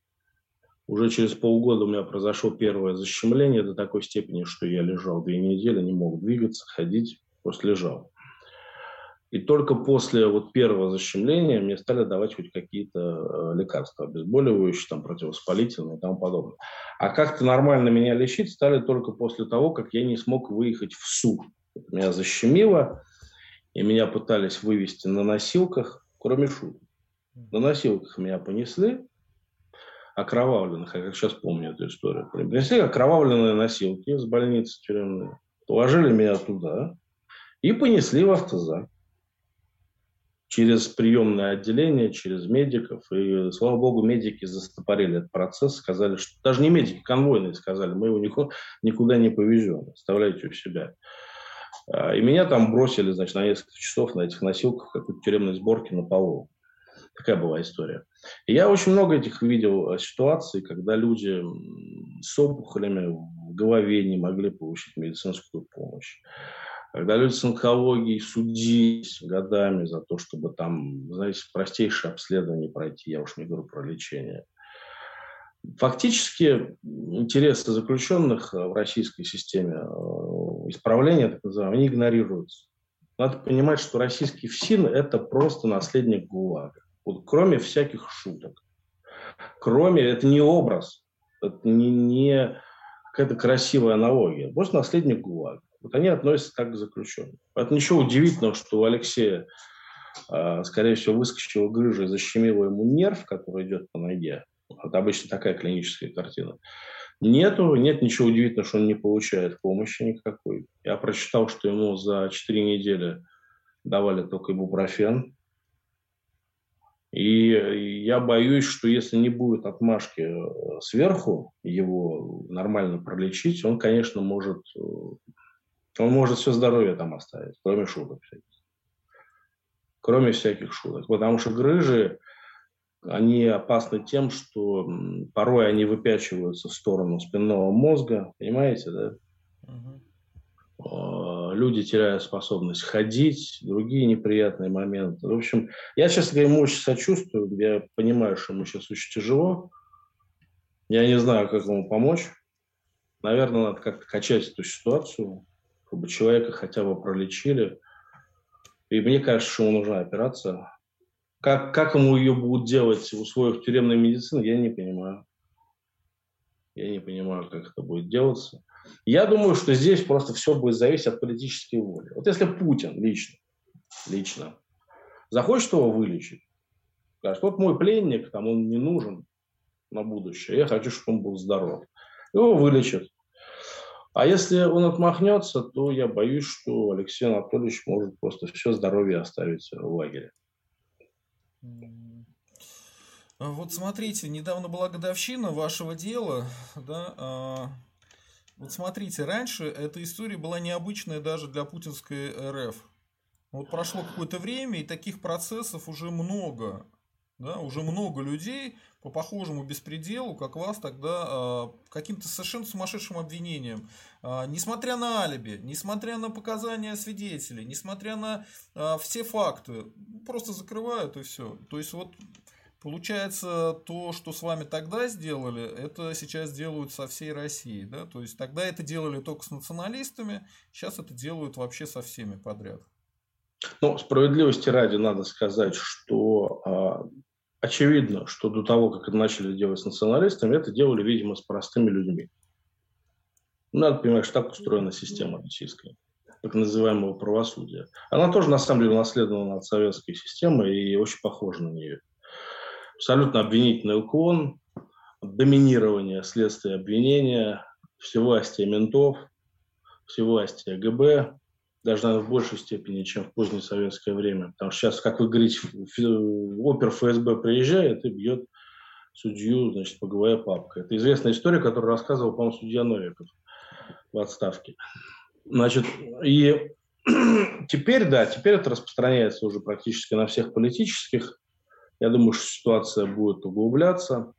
Уже через полгода у меня произошло первое защемление до такой степени, что я лежал две недели, не мог двигаться, ходить, просто лежал. И только после вот первого защемления мне стали давать хоть какие-то э, лекарства, обезболивающие, там, противовоспалительные и тому подобное. А как-то нормально меня лечить стали только после того, как я не смог выехать в суд. Меня защемило, и меня пытались вывести на носилках, кроме шуток. На носилках меня понесли, окровавленных, я как сейчас помню эту историю. Принесли окровавленные носилки из больницы тюремной, положили меня туда и понесли в автозак через приемное отделение, через медиков. И, слава богу, медики застопорили этот процесс, сказали, что даже не медики, конвойные сказали, мы его никуда, никуда не повезем, оставляйте у себя. А, и меня там бросили, значит, на несколько часов на этих носилках в какой-то тюремной сборке на полу. Такая была история. И я очень много этих видел э, ситуаций, когда люди с опухолями в голове не могли получить медицинскую помощь. Когда люди с онкологией судились годами за то, чтобы там, знаете, простейшее обследование пройти, я уж не говорю про лечение. Фактически интересы заключенных в российской системе э, исправления, так называемые, они игнорируются. Надо понимать, что российский ФСИН – это просто наследник ГУЛАГа. Вот кроме всяких шуток. Кроме, это не образ, это не, не какая-то красивая аналогия. Просто наследник ГУЛАГа. Вот они относятся так к заключенным. Поэтому ничего удивительного, что у Алексея, а, скорее всего, выскочила грыжа и защемила ему нерв, который идет по ноге. Это обычно такая клиническая картина. Нету, нет ничего удивительного, что он не получает помощи никакой. Я прочитал, что ему за 4 недели давали только ибупрофен, и я боюсь, что если не будет отмашки э, сверху его нормально пролечить, он, конечно, может, э, он может все здоровье там оставить, кроме шуток всяких. Кроме всяких шуток. Потому что грыжи, они опасны тем, что порой они выпячиваются в сторону спинного мозга, понимаете, да? Угу люди теряют способность ходить, другие неприятные моменты. В общем, я, честно говоря, ему очень сочувствую. Я понимаю, что ему сейчас очень тяжело. Я не знаю, как ему помочь. Наверное, надо как-то качать эту ситуацию, чтобы человека хотя бы пролечили. И мне кажется, что ему нужна операция. Как, как ему ее будут делать в условиях тюремной медицины, я не понимаю. Я не понимаю, как это будет делаться. Я думаю, что здесь просто все будет зависеть от политической воли. Вот если Путин лично, лично захочет его вылечить, скажет, вот мой пленник, там он не нужен на будущее, я хочу, чтобы он был здоров. Его вылечат. А если он отмахнется, то я боюсь, что Алексей Анатольевич может просто все здоровье оставить в лагере. Вот смотрите, недавно была годовщина вашего дела, да, а, вот смотрите, раньше эта история была необычная даже для путинской РФ. Вот прошло какое-то время, и таких процессов уже много. Да, уже много людей по похожему беспределу, как вас тогда, э, каким-то совершенно сумасшедшим обвинением. Э, несмотря на алиби, несмотря на показания свидетелей, несмотря на э, все факты, просто закрывают и все. То есть вот Получается, то, что с вами тогда сделали, это сейчас делают со всей Россией. Да? То есть тогда это делали только с националистами, сейчас это делают вообще со всеми подряд. Ну, справедливости ради надо сказать, что а, очевидно, что до того, как это начали делать с националистами, это делали, видимо, с простыми людьми. Надо понимать, что так устроена система российская, так называемого правосудия. Она тоже, на самом деле, наследована от советской системы и очень похожа на нее. Абсолютно обвинительный уклон, доминирование следствия обвинения, всевластие ментов, всевластие ГБ, даже, наверное, в большей степени, чем в позднее советское время. Потому что сейчас, как вы говорите, опер ФСБ приезжает и бьет судью, значит, по голове папкой. Это известная история, которую рассказывал, по-моему, судья Новиков в отставке. Значит, и теперь, да, теперь это распространяется уже практически на всех политических. Я думаю, что ситуация будет углубляться,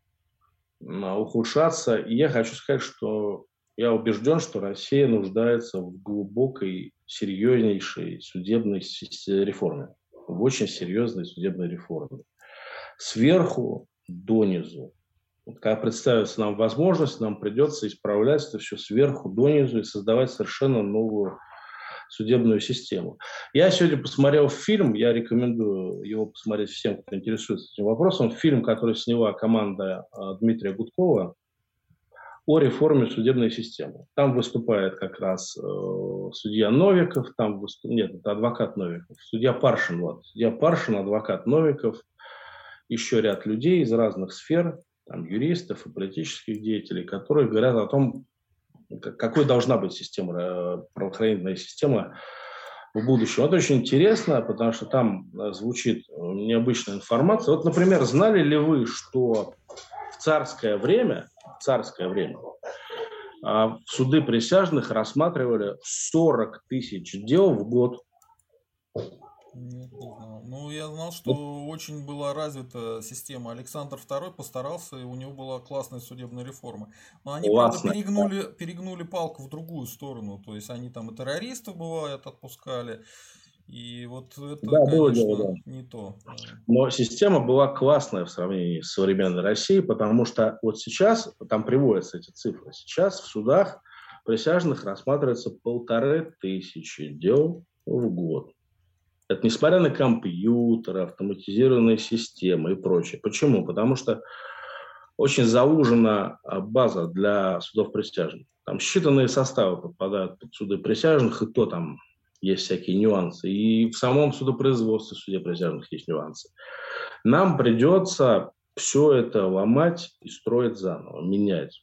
ухудшаться. И я хочу сказать, что я убежден, что Россия нуждается в глубокой, серьезнейшей судебной реформе, в очень серьезной судебной реформе. Сверху донизу. Вот когда представится нам возможность, нам придется исправлять это все сверху донизу и создавать совершенно новую судебную систему. Я сегодня посмотрел фильм, я рекомендую его посмотреть всем, кто интересуется этим вопросом. Фильм, который сняла команда а, Дмитрия Гудкова о реформе судебной системы. Там выступает как раз э, судья Новиков, там выступ... нет, это адвокат Новиков, судья Паршин, вот, судья Паршин, адвокат Новиков, еще ряд людей из разных сфер, там, юристов и политических деятелей, которые говорят о том, какой должна быть система, э, правоохранительная система в будущем. Это очень интересно, потому что там э, звучит необычная информация. Вот, например, знали ли вы, что в царское время царское время, а в суды присяжных рассматривали 40 тысяч дел в год. Нет, не знал. Ну, я знал, что вот. очень была развита система. Александр II постарался, и у него была классная судебная реформа. Но они, Классно. правда, перегнули, перегнули палку в другую сторону. То есть они там и террористов, бывает, отпускали, и вот это, да, конечно, было дело, да. не то. Но система была классная в сравнении с современной Россией, потому что вот сейчас, там приводятся эти цифры, сейчас в судах присяжных рассматривается полторы тысячи дел в год. Это несмотря на компьютеры, автоматизированные системы и прочее. Почему? Потому что очень заужена а, база для судов присяжных. Там считанные составы попадают под суды присяжных, и то там есть всякие нюансы. И в самом судопроизводстве суде присяжных есть нюансы. Нам придется все это ломать и строить заново, менять.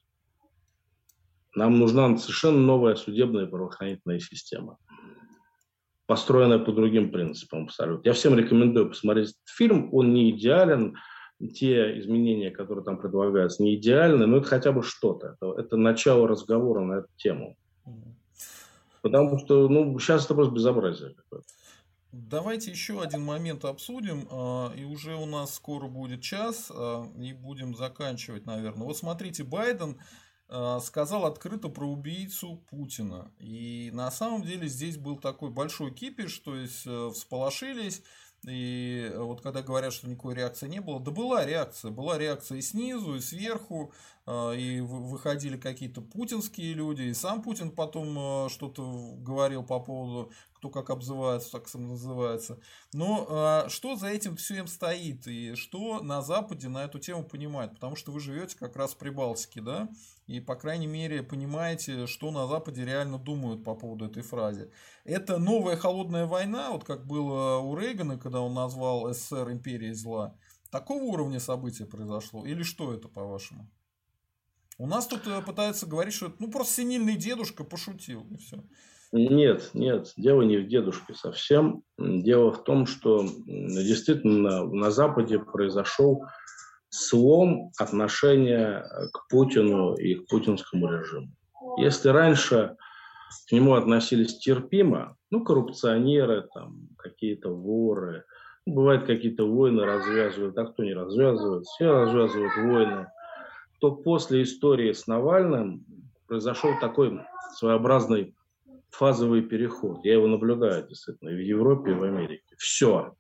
Нам нужна совершенно новая судебная правоохранительная система, построенная по другим принципам абсолютно. Я всем рекомендую посмотреть этот фильм. Он не идеален, те изменения, которые там предлагаются, не идеальны, но это хотя бы что-то. Это, это начало разговора на эту тему. Потому что, ну, сейчас это просто безобразие какое-то. Давайте еще один момент обсудим, а, и уже у нас скоро будет час, а, и будем заканчивать, наверное. Вот смотрите, Байден сказал открыто про убийцу Путина. И на самом деле здесь был такой большой кипиш, то есть э, всполошились, и вот когда говорят, что никакой реакции не было, да была реакция. Была реакция и снизу, и сверху, и выходили какие-то путинские люди, и сам Путин потом что-то говорил по поводу, кто как обзывается, так сам называется. Но а, что за этим всем стоит, и что на Западе на эту тему понимают? Потому что вы живете как раз в Прибалтике, да? И, по крайней мере, понимаете, что на Западе реально думают по поводу этой фразы. Это новая холодная война, вот как было у Рейгана, когда он назвал СССР империей зла. Такого уровня события произошло? Или что это, по-вашему? У нас тут э, пытаются говорить, что это ну, просто синильный дедушка пошутил, и все. Нет, нет, дело не в дедушке совсем. Дело в том, что действительно на Западе произошел слом отношения к Путину и к путинскому режиму. Если раньше к нему относились терпимо, ну, коррупционеры, там, какие-то воры, бывают какие-то войны развязывают, а кто не развязывает, все развязывают войны, то после истории с Навальным произошел такой своеобразный фазовый переход. Я его наблюдаю, действительно, и в Европе, и в Америке. Все.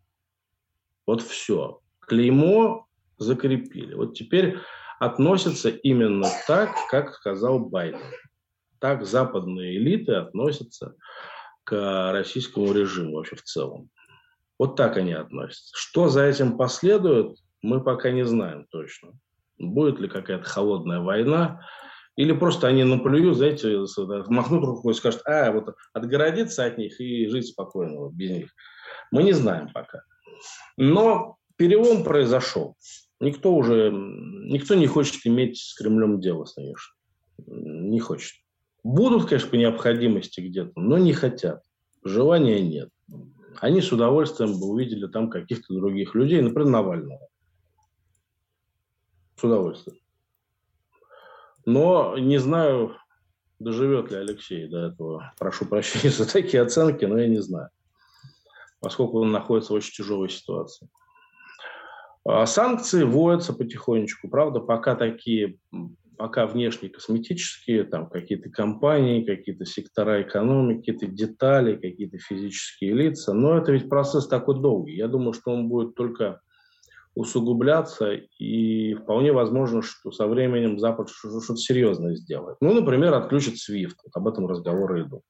Вот все. Клеймо закрепили. Вот теперь относятся именно так, как сказал Байден. Так западные элиты относятся к российскому режиму вообще в целом. Вот так они относятся. Что за этим последует, Мы пока не знаем точно, будет ли какая-то холодная война, или просто они наплюют, знаете, махнут рукой и скажут, а, вот отгородиться от них и жить спокойно вот, без них. Мы не знаем пока. Но перелом произошел. Никто уже, никто не хочет иметь с Кремлем дело, конечно. Не хочет. Будут, конечно, по необходимости где-то, но не хотят. Желания нет. Они с удовольствием бы увидели там каких-то других людей, например, Навального. С удовольствием. Но не знаю, доживет ли Алексей до этого. Прошу прощения за такие оценки, но я не знаю. Поскольку он находится в очень тяжелой ситуации. А санкции вводятся потихонечку. Правда, пока такие, пока внешние косметические, там какие-то компании, какие-то сектора экономики, какие-то детали, какие-то физические лица. Но это ведь процесс такой долгий. Я думаю, что он будет только усугубляться, и вполне возможно, что со временем Запад что-то серьезное сделает. Ну, например, отключит SWIFT. Вот об этом разговоры идут.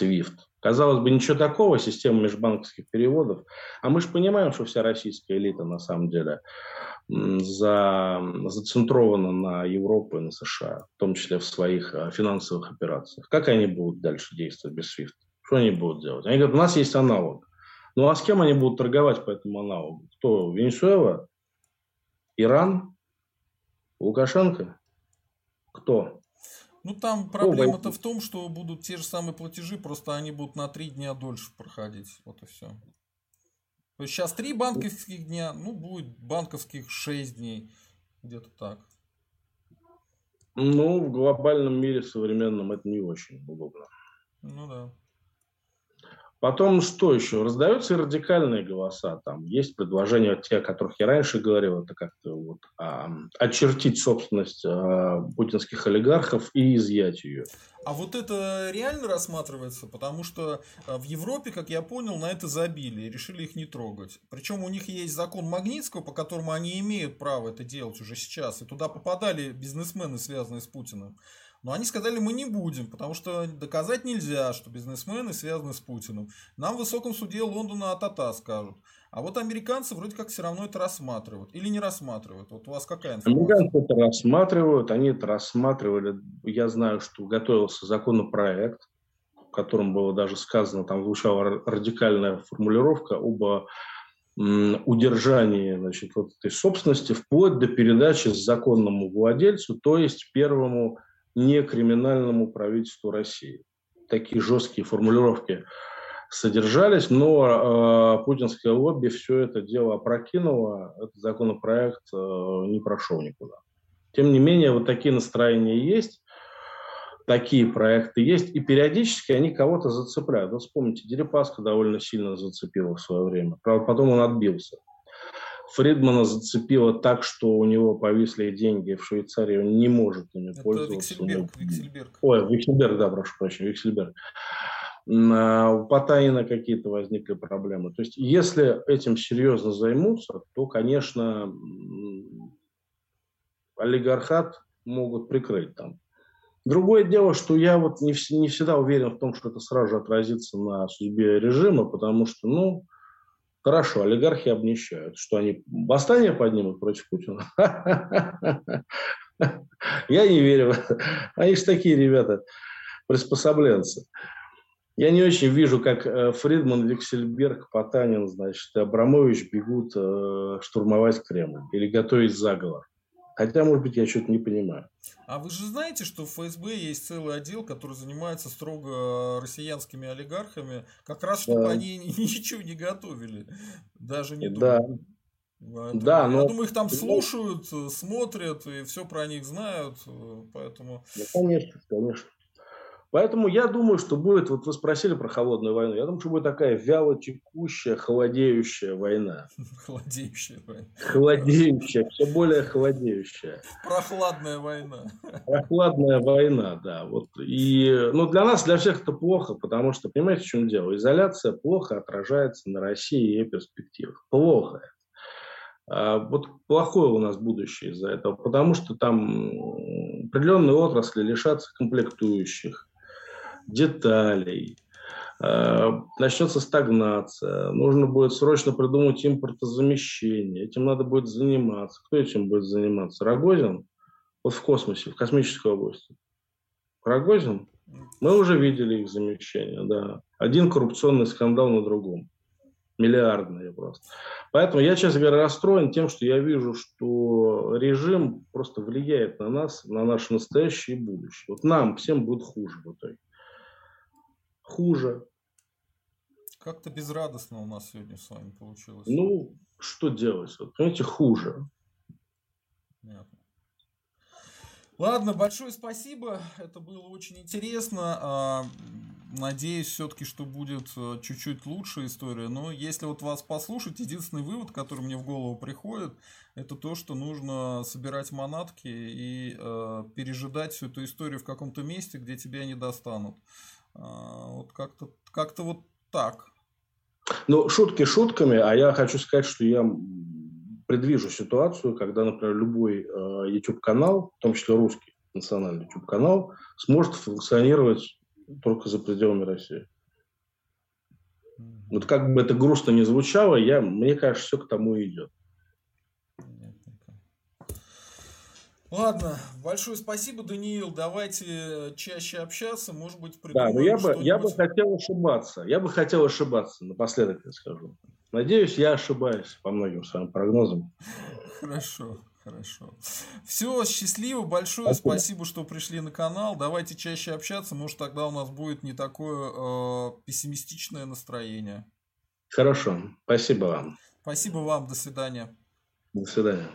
SWIFT. Казалось бы, ничего такого, система межбанковских переводов. А мы же понимаем, что вся российская элита на самом деле за, зацентрована на Европу и на США, в том числе в своих а, финансовых операциях. Как они будут дальше действовать без SWIFT? Что они будут делать? Они говорят, у нас есть аналог. Ну а с кем они будут торговать по этому аналогу? Кто? Венесуэла? Иран? Лукашенко? Кто? Ну, там проблема-то в том, что будут те же самые платежи, просто они будут на три дня дольше проходить. Вот и все. То есть сейчас три банковских дня, ну, будет банковских шесть дней. Где-то так. Ну, в глобальном мире современном это не очень удобно. Ну да. Потом что еще? Раздаются и радикальные голоса. Там есть предложения, те, о которых я раньше говорил, это как-то вот, а, очертить собственность а, путинских олигархов и изъять ее. А вот это реально рассматривается, потому что а, в Европе, как я понял, на это забили и решили их не трогать. Причем у них есть закон Магнитского, по которому они имеют право это делать уже сейчас. И туда попадали бизнесмены, связанные с Путиным. Но они сказали, мы не будем, потому что доказать нельзя, что бизнесмены связаны с Путиным. Нам в высоком суде Лондона атата скажут. А вот американцы вроде как все равно это рассматривают. Или не рассматривают. Вот у вас какая информация? Американцы это рассматривают. Они это рассматривали. Я знаю, что готовился законопроект, в котором было даже сказано, там звучала радикальная формулировка об удержании значит, вот этой собственности вплоть до передачи законному владельцу, то есть первому не криминальному правительству России. Такие жесткие формулировки содержались, но э, путинское лобби все это дело опрокинуло, этот законопроект э, не прошел никуда. Тем не менее, вот такие настроения есть, такие проекты есть, и периодически они кого-то зацепляют. Вот вспомните, Дерипаска довольно сильно зацепила в свое время, правда, потом он отбился. Фридмана зацепило так, что у него повисли деньги в Швейцарии, он не может ими Это пользоваться. Виксельберг, Виксельберг. Ой, Виксельберг, да, прошу прощения, Виксельберг. А у Потанина какие-то возникли проблемы. То есть, если этим серьезно займутся, то, конечно, олигархат могут прикрыть там. Другое дело, что я вот не, не всегда уверен в том, что это сразу же отразится на судьбе режима, потому что, ну, Хорошо, олигархи обнищают. Что они восстание поднимут против Путина? Я не верю. Они же такие ребята, приспособленцы. Я не очень вижу, как э, Фридман, Виксельберг, Потанин, значит, Абрамович бегут э, штурмовать Кремль или готовить заговор. Хотя, может быть, я что-то не понимаю. А вы же знаете, что в ФСБ есть целый отдел, который занимается строго россиянскими олигархами, как раз чтобы да. они ничего не готовили. Даже не да. думают. Да, я но... думаю, их там слушают, смотрят и все про них знают, поэтому. Ну, конечно, конечно. Поэтому я думаю, что будет, вот вы спросили про холодную войну, я думаю, что будет такая вяло текущая, холодеющая война. Холодеющая война. Холодеющая, все более холодеющая. Прохладная война. Прохладная война, да. Вот. И, ну, для нас, для всех это плохо, потому что, понимаете, в чем дело? Изоляция плохо отражается на России и ее перспективах. Плохо. А вот плохое у нас будущее из-за этого, потому что там определенные отрасли лишатся комплектующих, деталей, Э, начнется стагнация, нужно будет срочно придумать импортозамещение, этим надо будет заниматься. Кто этим будет заниматься? Рогозин? Вот в космосе, в космической области. Рогозин? Мы уже видели их замещение, да. Один коррупционный скандал на другом. Миллиардные просто. Поэтому я, честно говоря, расстроен тем, что я вижу, что режим просто влияет на нас, на наше настоящее и будущее. Вот нам всем будет хуже в итоге. Хуже. Как-то безрадостно у нас сегодня с вами получилось. Ну, что делать? Вот, понимаете, хуже. Понятно. Ладно, большое спасибо. Это было очень интересно. А, надеюсь, все-таки, что будет э, чуть-чуть лучше история. Но если вот вас послушать, единственный вывод, который мне в голову приходит, это то, что нужно собирать манатки и э, пережидать всю эту историю в каком-то месте, где тебя не достанут. А, вот как-то как вот так. Ну, шутки шутками, а я хочу сказать, что я предвижу ситуацию, когда, например, любой э, YouTube-канал, в том числе русский национальный YouTube-канал, сможет функционировать только за пределами России. Вот как бы это грустно не звучало, я, мне кажется, все к тому идет. Ладно, большое спасибо, Даниил. Давайте чаще общаться, может быть, Да, но я бы, я бы хотел ошибаться. Я бы хотел ошибаться, напоследок я скажу. Надеюсь, я ошибаюсь по многим своим прогнозам. Хорошо, хорошо. Все, счастливо, большое спасибо. спасибо, что пришли на канал. Давайте чаще общаться, может тогда у нас будет не такое э, пессимистичное настроение. Хорошо, спасибо вам. Спасибо вам, до свидания. До свидания.